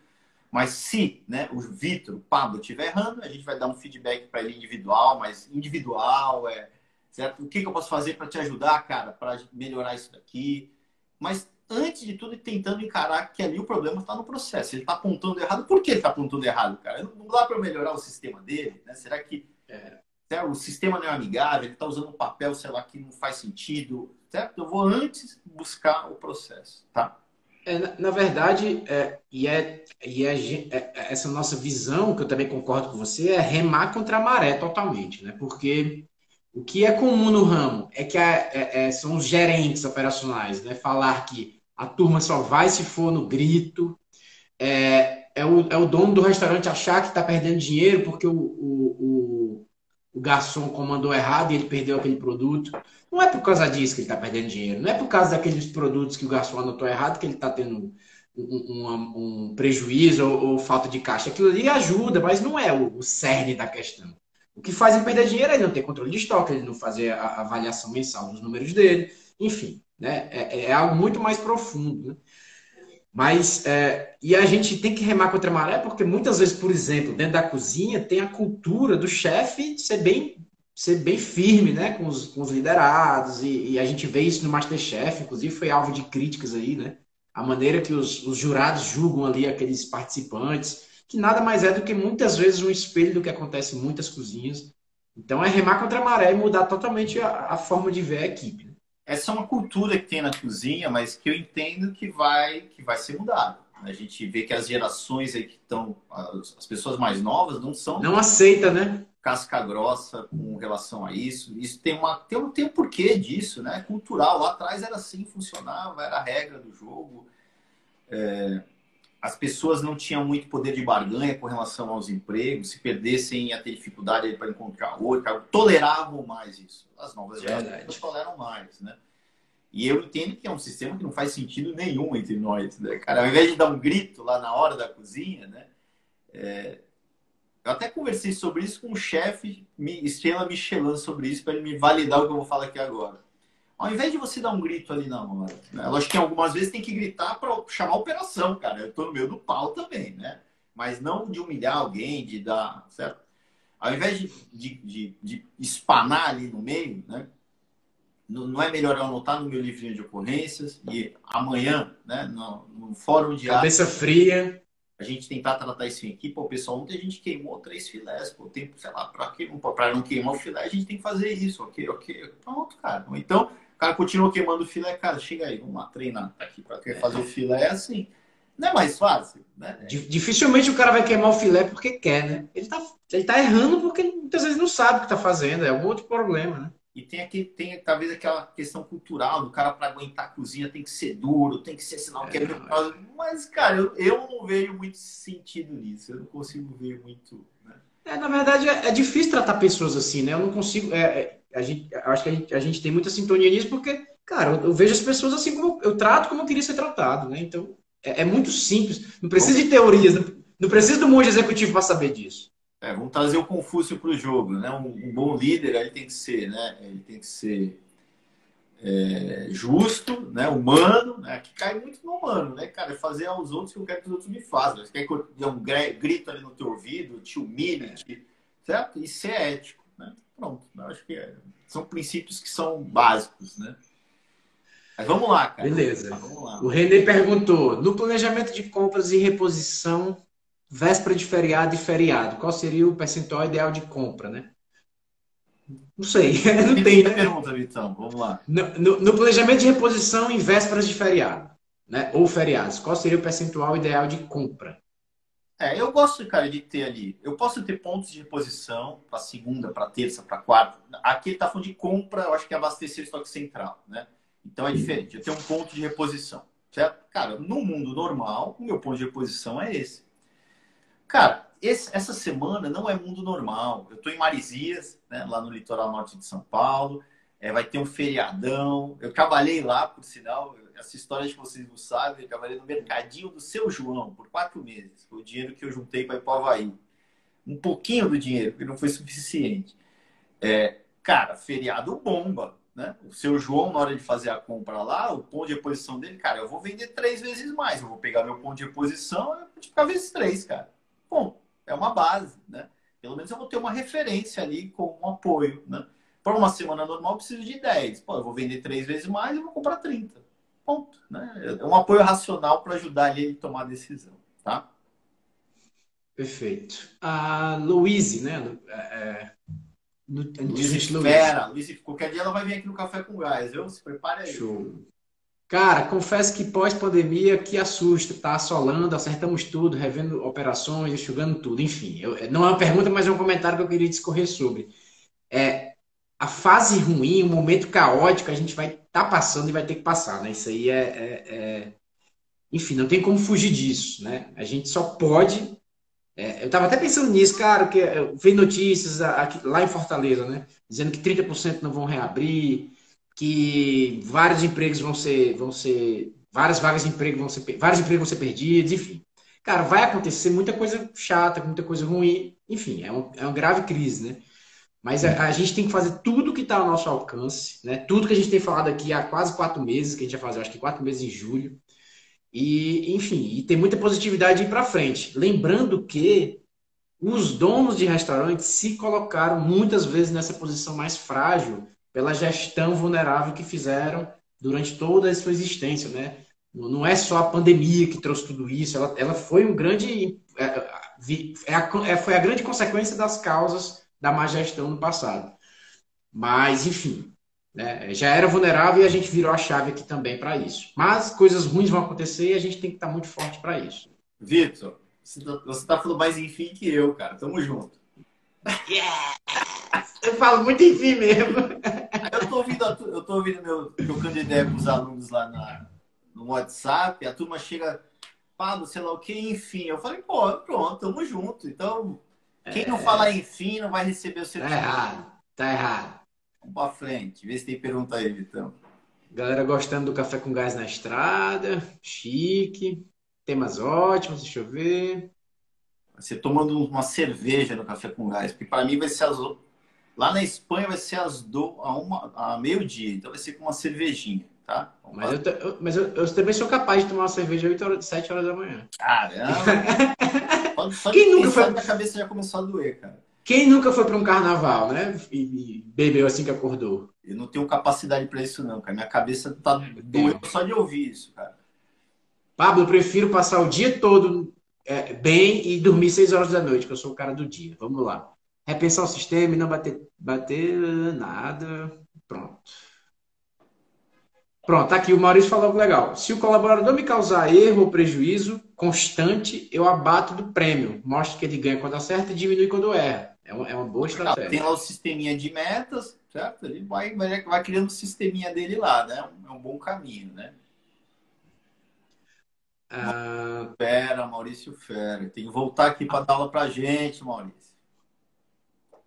Mas se né, o Vitor, o Pablo, estiver errando, a gente vai dar um feedback para ele individual, mas individual, é, certo? O que, que eu posso fazer para te ajudar, cara, para melhorar isso daqui? Mas antes de tudo, tentando encarar que ali o problema está no processo. Ele está apontando errado. Por que ele está apontando errado, cara? Não dá para melhorar o sistema dele? Né? Será que é, né, o sistema não é amigável? Ele está usando um papel, sei lá, que não faz sentido? Certo? Eu vou antes buscar o processo, tá? É, na, verdade, é, e, é, e é, é, essa nossa visão, que eu também concordo com você, é remar contra a maré totalmente, né? Porque o que é comum no ramo é que a, é, é, são os gerentes operacionais, né? Falar que a turma só vai se for no grito, é, é, o, é o dono do restaurante achar que está perdendo dinheiro porque o, o, o garçom comandou errado e ele perdeu aquele produto. Não é por causa disso que ele está perdendo dinheiro. Não é por causa daqueles produtos que o garçom anotou errado que ele está tendo um, um, um prejuízo ou, ou, falta de caixa. Aquilo ali ajuda, mas não é o, o cerne da questão. O que faz ele perder dinheiro é ele não ter controle de estoque, ele não fazer a avaliação mensal dos números dele, enfim, né? É, é algo muito mais profundo. Né? Mas, é, e a gente tem que remar contra a maré, porque muitas vezes, por exemplo, dentro da cozinha, tem a cultura do chefe ser bem ser bem firme né, com, os, com os liderados, e, e, a gente vê isso no Masterchef, inclusive foi alvo de críticas aí, né? A maneira que os, os jurados julgam ali aqueles participantes, que nada mais é do que muitas vezes um espelho do que acontece em muitas cozinhas. Então é remar contra a maré e mudar totalmente a, a forma de ver a equipe. Né? Essa é uma cultura que tem na cozinha, mas que eu entendo que vai, que vai ser mudada. A gente vê que as gerações aí que estão, as pessoas mais novas não são. Não aceita, né? casca grossa com relação a isso. Isso tem, uma, tem, um, tem um porquê disso, né? Cultural. Lá atrás era assim, funcionava, era a regra do jogo. É, as pessoas não tinham muito poder de barganha com relação aos empregos. Se perdessem, ia ter dificuldade para encontrar outro. Toleravam mais isso. As novas gerações toleram mais, né? E eu entendo que é um sistema que não faz sentido nenhum entre nós, né, cara? Ao invés de dar um grito lá na hora da cozinha, né? É, eu até conversei sobre isso com o chefe Estrela Michelin sobre isso, para ele me validar o que eu vou falar aqui agora. Ao invés de você dar um grito ali na hora, né? acho que algumas vezes tem que gritar para chamar a operação, cara. Eu estou no meio do pau também, né? Mas não de humilhar alguém, de dar, certo? Ao invés de, de, de, de espanar ali no meio, né? Não é melhor eu anotar no meu livrinho de ocorrências e amanhã, né, no, no fórum de Cabeça fria a gente tentar tratar isso equipe. O pessoal, ontem a gente queimou três filés, pô, tempo, sei lá, para não queimar o filé, a gente tem que fazer isso, ok, ok. Pronto, cara. Então, cara continua queimando o filé, cara, chega aí, vamos lá, treinar tá aqui para fazer o filé, assim. Não é mais fácil, né? Dificilmente o cara vai queimar o filé porque quer, né? Ele tá, ele tá errando porque muitas vezes não sabe o que tá fazendo, é algum outro problema, né? E tem aqui, tem talvez aquela questão cultural do cara para aguentar a cozinha tem que ser duro, tem que ser sinal que é, é Mas, cara, eu, eu não vejo muito sentido nisso. Eu não consigo ver muito. É, na verdade, é, é, difícil tratar pessoas assim, né? Eu não consigo. É, é a gente, acho que a gente, a gente tem muita sintonia nisso, porque, cara, eu, eu, vejo as pessoas assim como eu trato como eu queria ser tratado, né? Então, é, é muito simples. Não precisa de teorias, não, não precisa do monge executivo para saber disso. É, vamos trazer o Confúcio para o jogo, né? Um, um, bom líder ele tem que ser, né? Ele tem que ser é, justo, né? Humano, né? Que cai muito no humano, né, cara? Fazer aos outros o que eu quero que os outros me façam. Você quer que eu dê um grito ali no teu ouvido, te humilhe, te... certo? Isso é ético, né? Pronto. Eu acho que é... são princípios que são básicos, né? Mas vamos lá, cara. Beleza. Vamos lá. O René perguntou: no planejamento de compras e reposição véspera de feriado e feriado, qual seria o percentual ideal de compra, né? Não sei, não tem, né? pergunta, Vitão, vamos lá. No, no, no, planejamento de reposição em vésperas de feriado, né? Ou feriados, qual seria o percentual ideal de compra? É, eu gosto, cara, de ter ali. Eu posso ter pontos de reposição para segunda, para terça, para quarta. Aqui ele está falando de compra, eu acho que é abastecer o estoque central, né? Então é diferente. Eu tenho um ponto de reposição, certo? Cara, no mundo normal, o meu ponto de reposição é esse. Cara, esse, essa semana não é mundo normal. Eu estou em Marizias, né, lá no litoral norte de São Paulo. É, vai ter um feriadão. Eu trabalhei lá, por sinal. Essa história que vocês não sabem. Eu trabalhei no mercadinho do seu João por quatro meses. Foi o dinheiro que eu juntei para ir para o Havaí. Um pouquinho do dinheiro, porque não foi suficiente. É, cara, feriado bomba. Né? O seu João, na hora de fazer a compra lá, o ponto de reposição dele, cara, eu vou vender três vezes mais. Eu vou pegar meu ponto de reposição e multiplicar vezes três, cara. Bom, é uma base, né? Pelo menos eu vou ter uma referência ali com um apoio, né? Para uma semana normal, eu preciso de 10. Pô, eu vou vender três vezes mais e vou comprar 30. Ponto. Né? É um apoio racional para ajudar ele a tomar a decisão. Tá? Perfeito. A Louise, né? É, Luiz espera. Luiz, qualquer dia ela vai vir aqui no Café com Gás, viu? Se prepare aí. Show. Cara, confesso que pós-pandemia que assusta, tá assolando, acertamos tudo, revendo operações, enxugando tudo, enfim. Eu, não é uma pergunta, mas é um comentário que eu queria discorrer sobre. É, a fase ruim, o momento caótico, a gente vai estar tá passando e vai ter que passar, né? Isso aí é, é, é, Enfim, não tem como fugir disso, né? A gente só pode é, eu estava até pensando nisso, cara, que eu vi notícias aqui, lá em Fortaleza, né? Dizendo que 30% não vão reabrir, que vários empregos vão ser, vão ser, várias vagas de emprego vão ser, vários empregos vão ser perdidos, enfim. Cara, vai acontecer muita coisa chata, muita coisa ruim, enfim, é, um, é uma grave crise, né? Mas a, a gente tem que fazer tudo que está ao nosso alcance, né? Tudo que a gente tem falado aqui há quase quatro meses, que a gente vai fazer, acho que quatro meses em julho, e, enfim, e tem muita positividade para frente. Lembrando que os donos de restaurantes se colocaram muitas vezes nessa posição mais frágil pela gestão vulnerável que fizeram durante toda a sua existência, né? Não é só a pandemia que trouxe tudo isso, ela, ela foi um grande. É, é a, é, foi a grande consequência das causas da má gestão no passado. Mas, enfim, né? Já era vulnerável e a gente virou a chave aqui também para isso. Mas coisas ruins vão acontecer e a gente tem que estar muito forte para isso. Vitor, você está falando mais enfim que eu, cara. Tamo junto. Yeah! Eu falo muito enfim mesmo. Eu tô ouvindo, eu tô ouvindo meu, trocando ideia com os alunos lá na, no WhatsApp, a turma chega, Pablo, sei lá o que, enfim. Eu falei, pô, pronto, tamo junto. Então, quem é... não falar enfim não vai receber o certificado. Tá errado, tá errado. Vamos para frente. Vê se tem pergunta aí, Vitão. Galera gostando do café com gás na estrada. Chique. Temas ótimos, deixa eu ver. Você tomando uma cerveja no café com gás. Porque para mim vai ser as. Lá na Espanha vai ser às do... a, uma... a meio-dia. Então vai ser com uma cervejinha. Tá? mas eu, eu, mas eu, eu, também sou capaz de tomar uma cerveja 8 horas, 7 horas da manhã. Caramba! só, Quem nunca foi? A cabeça já começou a doer, cara. Quem nunca foi para um carnaval, né? E, e, bebeu assim que acordou? Eu não tenho capacidade para isso, não, cara. Minha cabeça tá doendo só de ouvir isso, cara. Pablo, eu prefiro passar o dia todo é, bem e dormir seis horas da noite, que eu sou o cara do dia. Vamos lá. Repensar o sistema e não bater, bater nada. Pronto. Pronto, tá aqui o Maurício falou algo legal. Se o colaborador me causar erro ou prejuízo constante, eu abato do prêmio. Mostro que ele ganha quando acerta e diminui quando erra. É uma, é uma boa estratégia. Tem lá o sisteminha de metas, certo? Ele vai, vai, vai criando o sisteminha dele lá, né? É um bom caminho, né? Ah... Fera, Maurício Fera. Tem que voltar aqui para dar aula para gente, Maurício.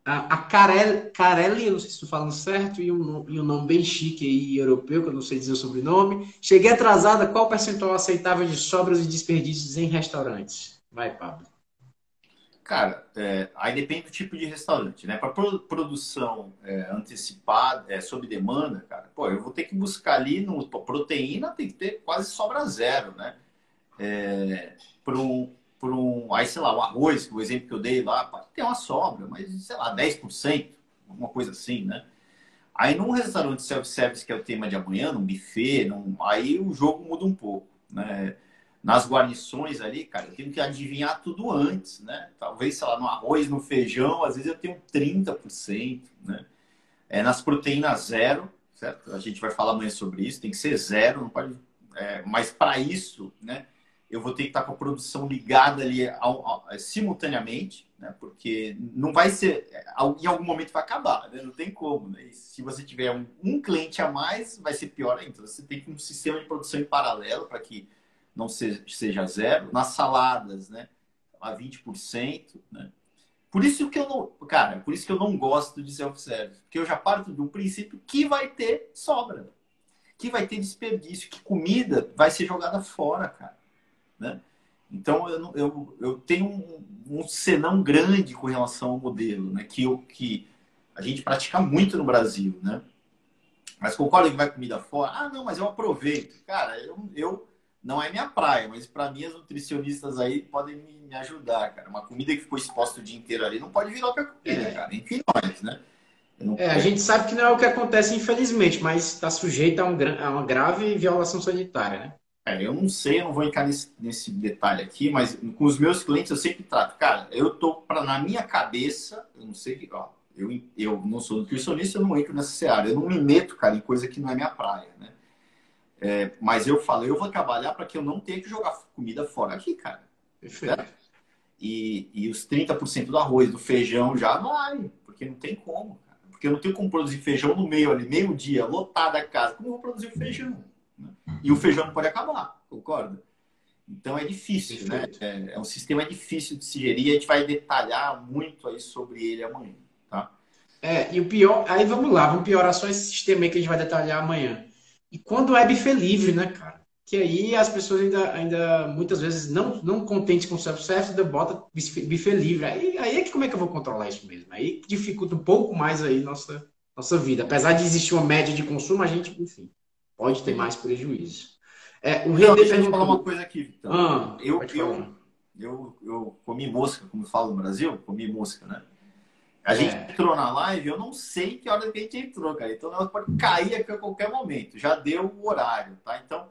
A, Carelli, eu não sei se estou falando certo, e um, e um nome bem chique aí, europeu, que eu não sei dizer o sobrenome. Cheguei atrasada, qual o percentual aceitável de sobras e desperdícios em restaurantes? Vai, Pablo. Cara, é, aí depende do tipo de restaurante, né? Para produção é, antecipada, é, sob demanda, cara, pô, eu vou ter que buscar ali no proteína tem que ter quase sobra zero, né? É, para um, por um, aí sei lá, o arroz, o exemplo que eu dei lá, pode ter uma sobra, mas sei lá, 10%, alguma coisa assim, né? Aí num restaurante self-service que é o tema de amanhã, num buffet, num, aí o jogo muda um pouco, né? nas guarnições ali, cara, eu tenho que adivinhar tudo antes, né? Talvez, sei lá, no arroz, no feijão, às vezes eu tenho 30%, né? É, nas proteínas zero, certo? A gente vai falar amanhã sobre isso, tem que ser zero, não pode. É, mas para isso, né? Eu vou ter que estar com a produção ligada ali ao, ao, simultaneamente, né? Porque não vai ser. Em algum momento vai acabar, né? Não tem como, né? Se você tiver um, um cliente a mais, vai ser pior ainda. Você tem que um sistema de produção em paralelo para que não seja zero, nas saladas, né, a 20%, né? Por isso que eu não, cara, por isso que eu não gosto de self-service, porque eu já parto do princípio que vai ter sobra, que vai ter desperdício, que comida vai ser jogada fora, cara, né? Então eu, eu, eu tenho um, um senão grande com relação ao modelo, né? Que, eu, que a gente pratica muito no Brasil, né? Mas concorda que vai comida fora? Ah, não, mas eu aproveito. Cara, eu, eu não é minha praia, mas para mim as nutricionistas aí podem me, ajudar, cara. Uma comida que ficou exposta o dia inteiro ali não pode virar outra comida, é. cara. Enfim, nós, né? É, a gente sabe que não é o que acontece, infelizmente, mas está sujeito a, um, a, uma grave violação sanitária, né? Eu não sei, eu não vou entrar nesse, nesse, detalhe aqui, mas com os meus clientes eu sempre trato. Cara, eu tô para na minha cabeça, eu não sei ó, eu, eu não sou nutricionista, eu não entro nessa seara, eu não me meto, cara, em coisa que não é minha praia, né? É, mas eu falo, eu vou trabalhar para que eu não tenha que jogar comida fora aqui, cara. Perfeito. E, e os 30% do arroz, do feijão já vai, porque não tem como, cara. Porque eu não tenho como produzir feijão no meio ali, meio-dia, lotada a casa. Como eu vou produzir feijão? Né? E o feijão pode acabar, concorda? Então é difícil, né? Né? É, é, um sistema difícil de se gerir. A gente vai detalhar muito aí sobre ele amanhã, tá? É, e o pior, aí vamos lá, vamos piorar só esse sistema aí que a gente vai detalhar amanhã. E quando é buffet livre, né, cara? Que aí as pessoas ainda, ainda muitas vezes não, não contentes com o self-service, ainda bota buffet livre. Aí, aí é que como é que eu vou controlar isso mesmo? Aí dificulta um pouco mais aí nossa, nossa vida. Apesar de existir uma média de consumo, a gente, enfim, pode ter mais prejuízo. É, o René deixa eu falar uma coisa aqui, Vitão. Ah, eu, eu, eu, eu comi mosca, como falo no Brasil, comi mosca, né? A gente é. entrou na live, eu não sei que hora que a gente entrou, cara. Então ela pode cair aqui a qualquer momento. Já deu o horário, tá? Então,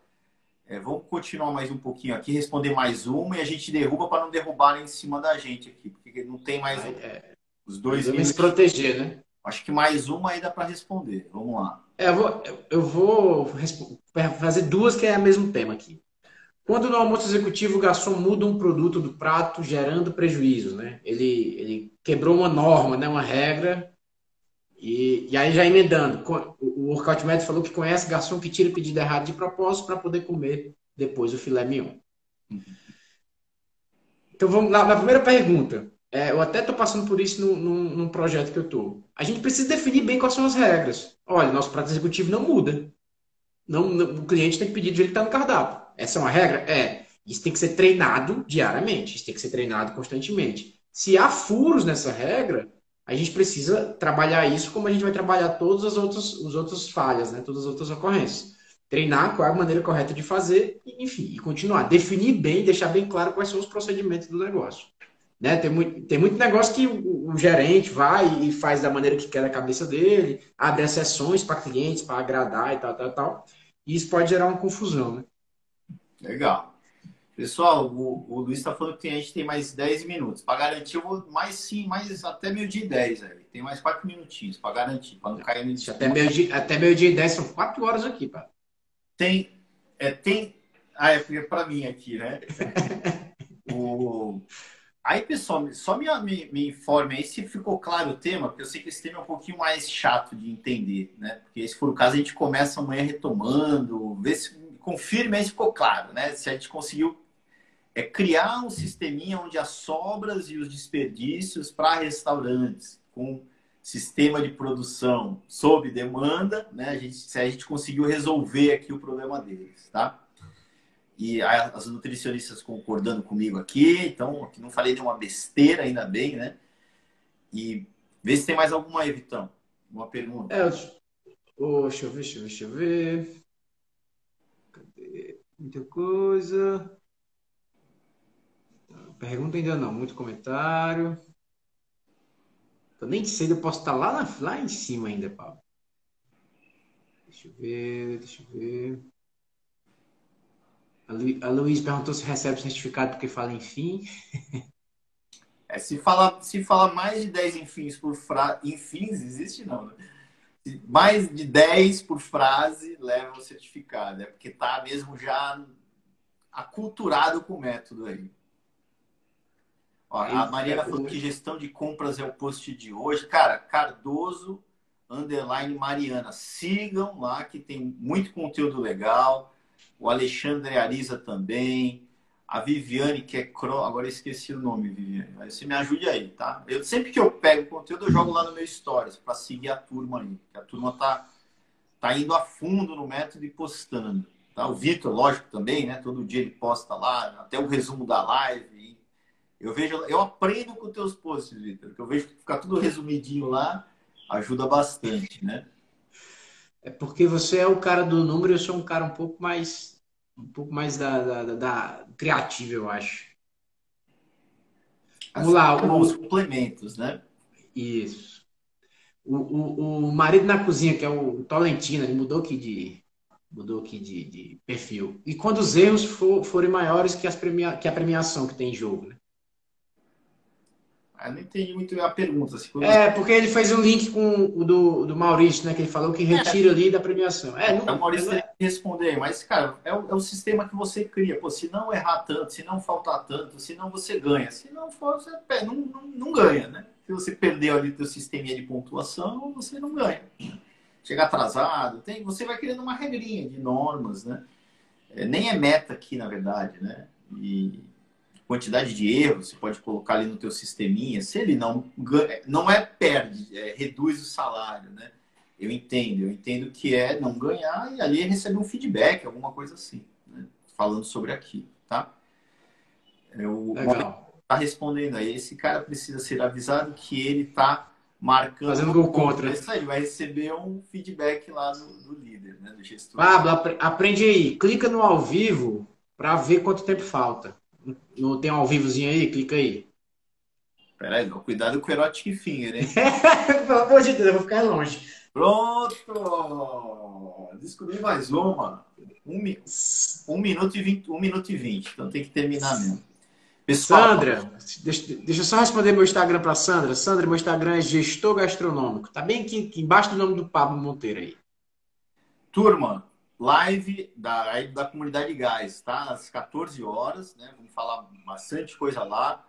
é, vamos continuar mais um pouquinho aqui, responder mais uma e a gente derruba para não derrubarem em cima da gente aqui, porque não tem mais é, os dois minutos. se proteger, né? Acho que mais uma aí dá para responder. Vamos lá. É, eu vou, eu vou fazer duas que é o mesmo tema aqui. Quando no almoço executivo o garçom muda um produto do prato, gerando prejuízos, né? Ele, ele quebrou uma norma, né? uma regra, e, e aí já emendando. O Workout Médio falou que conhece garçom que tira pedido errado de propósito para poder comer depois o filé mignon. Então vamos lá, na primeira pergunta. É, eu até estou passando por isso num, num, num projeto que eu estou. A gente precisa definir bem quais são as regras. Olha, nosso prato executivo não muda. Não, não, o cliente tem que pedir do jeito que está no cardápio. Essa é uma regra? É. Isso tem que ser treinado diariamente, isso tem que ser treinado constantemente. Se há furos nessa regra, a gente precisa trabalhar isso como a gente vai trabalhar todas as outras, as outras falhas, né? todas as outras ocorrências. Treinar qual é a maneira correta de fazer, enfim, e continuar. Definir bem, deixar bem claro quais são os procedimentos do negócio. Né? Tem, muito, tem muito negócio que o, o gerente vai e faz da maneira que quer da cabeça dele, abre as sessões para clientes, para agradar e tal, tal, tal. E isso pode gerar uma confusão, né? Legal. Pessoal, o, o Luiz está falando que a gente tem mais 10 minutos. Para garantir, eu vou mais sim, mais até meio dia e 10 aí. Tem mais 4 minutinhos para garantir, para não cair no Até meio dia, até meio dia e 10 são 4 horas aqui, pá. Tem. É, tem. Ah, é para mim aqui, né? o... Aí, pessoal, só me, me, me informe aí se ficou claro o tema, porque eu sei que esse tema é um pouquinho mais chato de entender, né? Porque se for o caso, a gente começa amanhã retomando, vê se confirme aí se ficou claro, né? Se a gente conseguiu é criar um sisteminha onde as sobras e os desperdícios para restaurantes com sistema de produção sob demanda, né? A gente, se a gente conseguiu resolver aqui o problema deles, tá? E as nutricionistas concordando comigo aqui, então aqui não falei de uma besteira, ainda bem, né? E vê se tem mais alguma aí, Vitão. Uma pergunta. É, oh, deixa eu ver, deixa eu ver, deixa eu ver. Muita coisa. Pergunta ainda não, muito comentário. Eu nem sei, eu posso estar lá, na, lá em cima ainda, Paulo. Deixa eu ver, deixa eu ver. A, Lu, a Luiz perguntou se recebe certificado porque fala enfim. É, se fala, se fala mais de 10 enfins por frase. Enfins, existe não, né? mais de 10 por frase leva o certificado. É porque tá mesmo já aculturado com o método aí. Ó, a Mariana falou que gestão de compras é o post de hoje. Cara, Cardoso, underline Mariana. Sigam lá que tem muito conteúdo legal. O Alexandre Ariza também a Viviane, que é cro... agora esqueci o nome, Viviane, mas você me ajude aí, tá? Eu sempre que eu pego conteúdo, eu jogo lá no meu stories para seguir a turma aí. A turma tá tá indo a fundo no método e postando, tá? O Vitor, lógico, também, né? Todo dia ele posta lá, até o resumo da live. Eu vejo, eu aprendo com teus posts, Vitor, que eu vejo que ficar tudo resumidinho lá ajuda bastante, né? É porque você é o cara do número, eu sou um cara um pouco mais um pouco mais da, da, da, da criativa, eu acho. Vamos lá. Os complementos, né? Isso. O, o, o marido na cozinha, que é o Tolentino, ele mudou aqui de, mudou aqui de, de perfil. E quando os erros for, forem maiores que, as premia, que a premiação que tem em jogo, né? Eu não entendi muito a pergunta. Se É, porque ele fez um link com o do, do Maurício, né? Que ele falou que retira é. ali da premiação. É, não, é o Maurício tem que responder, mas, cara, é o, é o sistema que você cria. Pô, se não errar tanto, se não faltar tanto, se não você ganha. Se não for, você não, não, não ganha, né? Se você perdeu ali teu sistema de pontuação, você não ganha. Chega atrasado, tem, você vai criando uma regrinha de normas, né? É, nem é meta aqui, na verdade, né? E quantidade de erros, você pode colocar ali no teu sisteminha. Se ele não ganha, não é perde, é, reduz o salário, né? Eu entendo, eu entendo que é não ganhar e ali receber um feedback, alguma coisa assim, né? falando sobre aquilo, tá? Eu, Legal. Tá respondendo aí, esse cara precisa ser avisado que ele tá marcando fazendo gol contra. Isso aí, vai receber um feedback lá do, do líder, né, do gestor. Pablo, aprende aí, clica no ao vivo para ver quanto tempo falta. Não tem um ao vivozinho aí? Clica aí. Peraí, cuidado com o Erotic Finger, hein? Pelo amor de Deus, eu vou ficar longe. Pronto! Descobri mais uma. Um, um, minuto e vinte, um minuto e vinte. Então tem que terminar mesmo. Pessoal, Sandra, deixa, deixa eu só responder meu Instagram para Sandra. Sandra, meu Instagram é gestor gastronômico. Tá bem aqui, aqui embaixo do nome do Pablo Monteiro aí. Turma, live da, da comunidade gás, tá? Às 14 horas, né? Vamos falar bastante coisa lá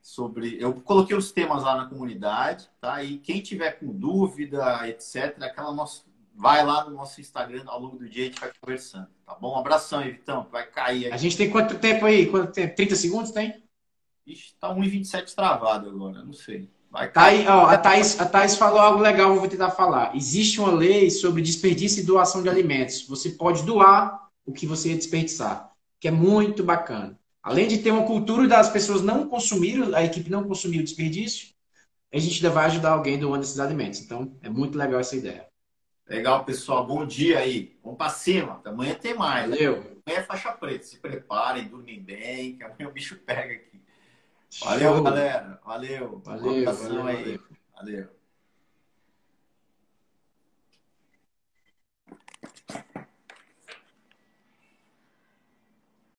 sobre. Eu coloquei os temas lá na comunidade, tá? E quem tiver com dúvida, etc., aquela nossa, vai lá no nosso Instagram ao longo do dia e a gente vai conversando, tá bom? Um abração aí, Vitão, vai cair. Aqui. A gente tem quanto tempo aí? Quanto tempo? 30 segundos tem? Ixi, tá 1,27 travado agora, não sei. Vai tá aí, ó, a, Thaís, a Thaís falou algo legal, vou tentar falar. Existe uma lei sobre desperdício e doação de alimentos. Você pode doar o que você ia desperdiçar, que é muito bacana. Além de ter uma cultura das pessoas não consumirem, a equipe não consumir o desperdício, a gente ainda vai ajudar alguém doando esses alimentos. Então, é muito legal essa ideia. Legal, pessoal. Bom dia aí. Vamos para cima. Amanhã tem mais. Valeu. Né? Amanhã é faixa preta. Se preparem, dormem bem, que amanhã o bicho pega aqui. Valeu, Show. galera. Valeu. Valeu, valeu, valeu. Valeu.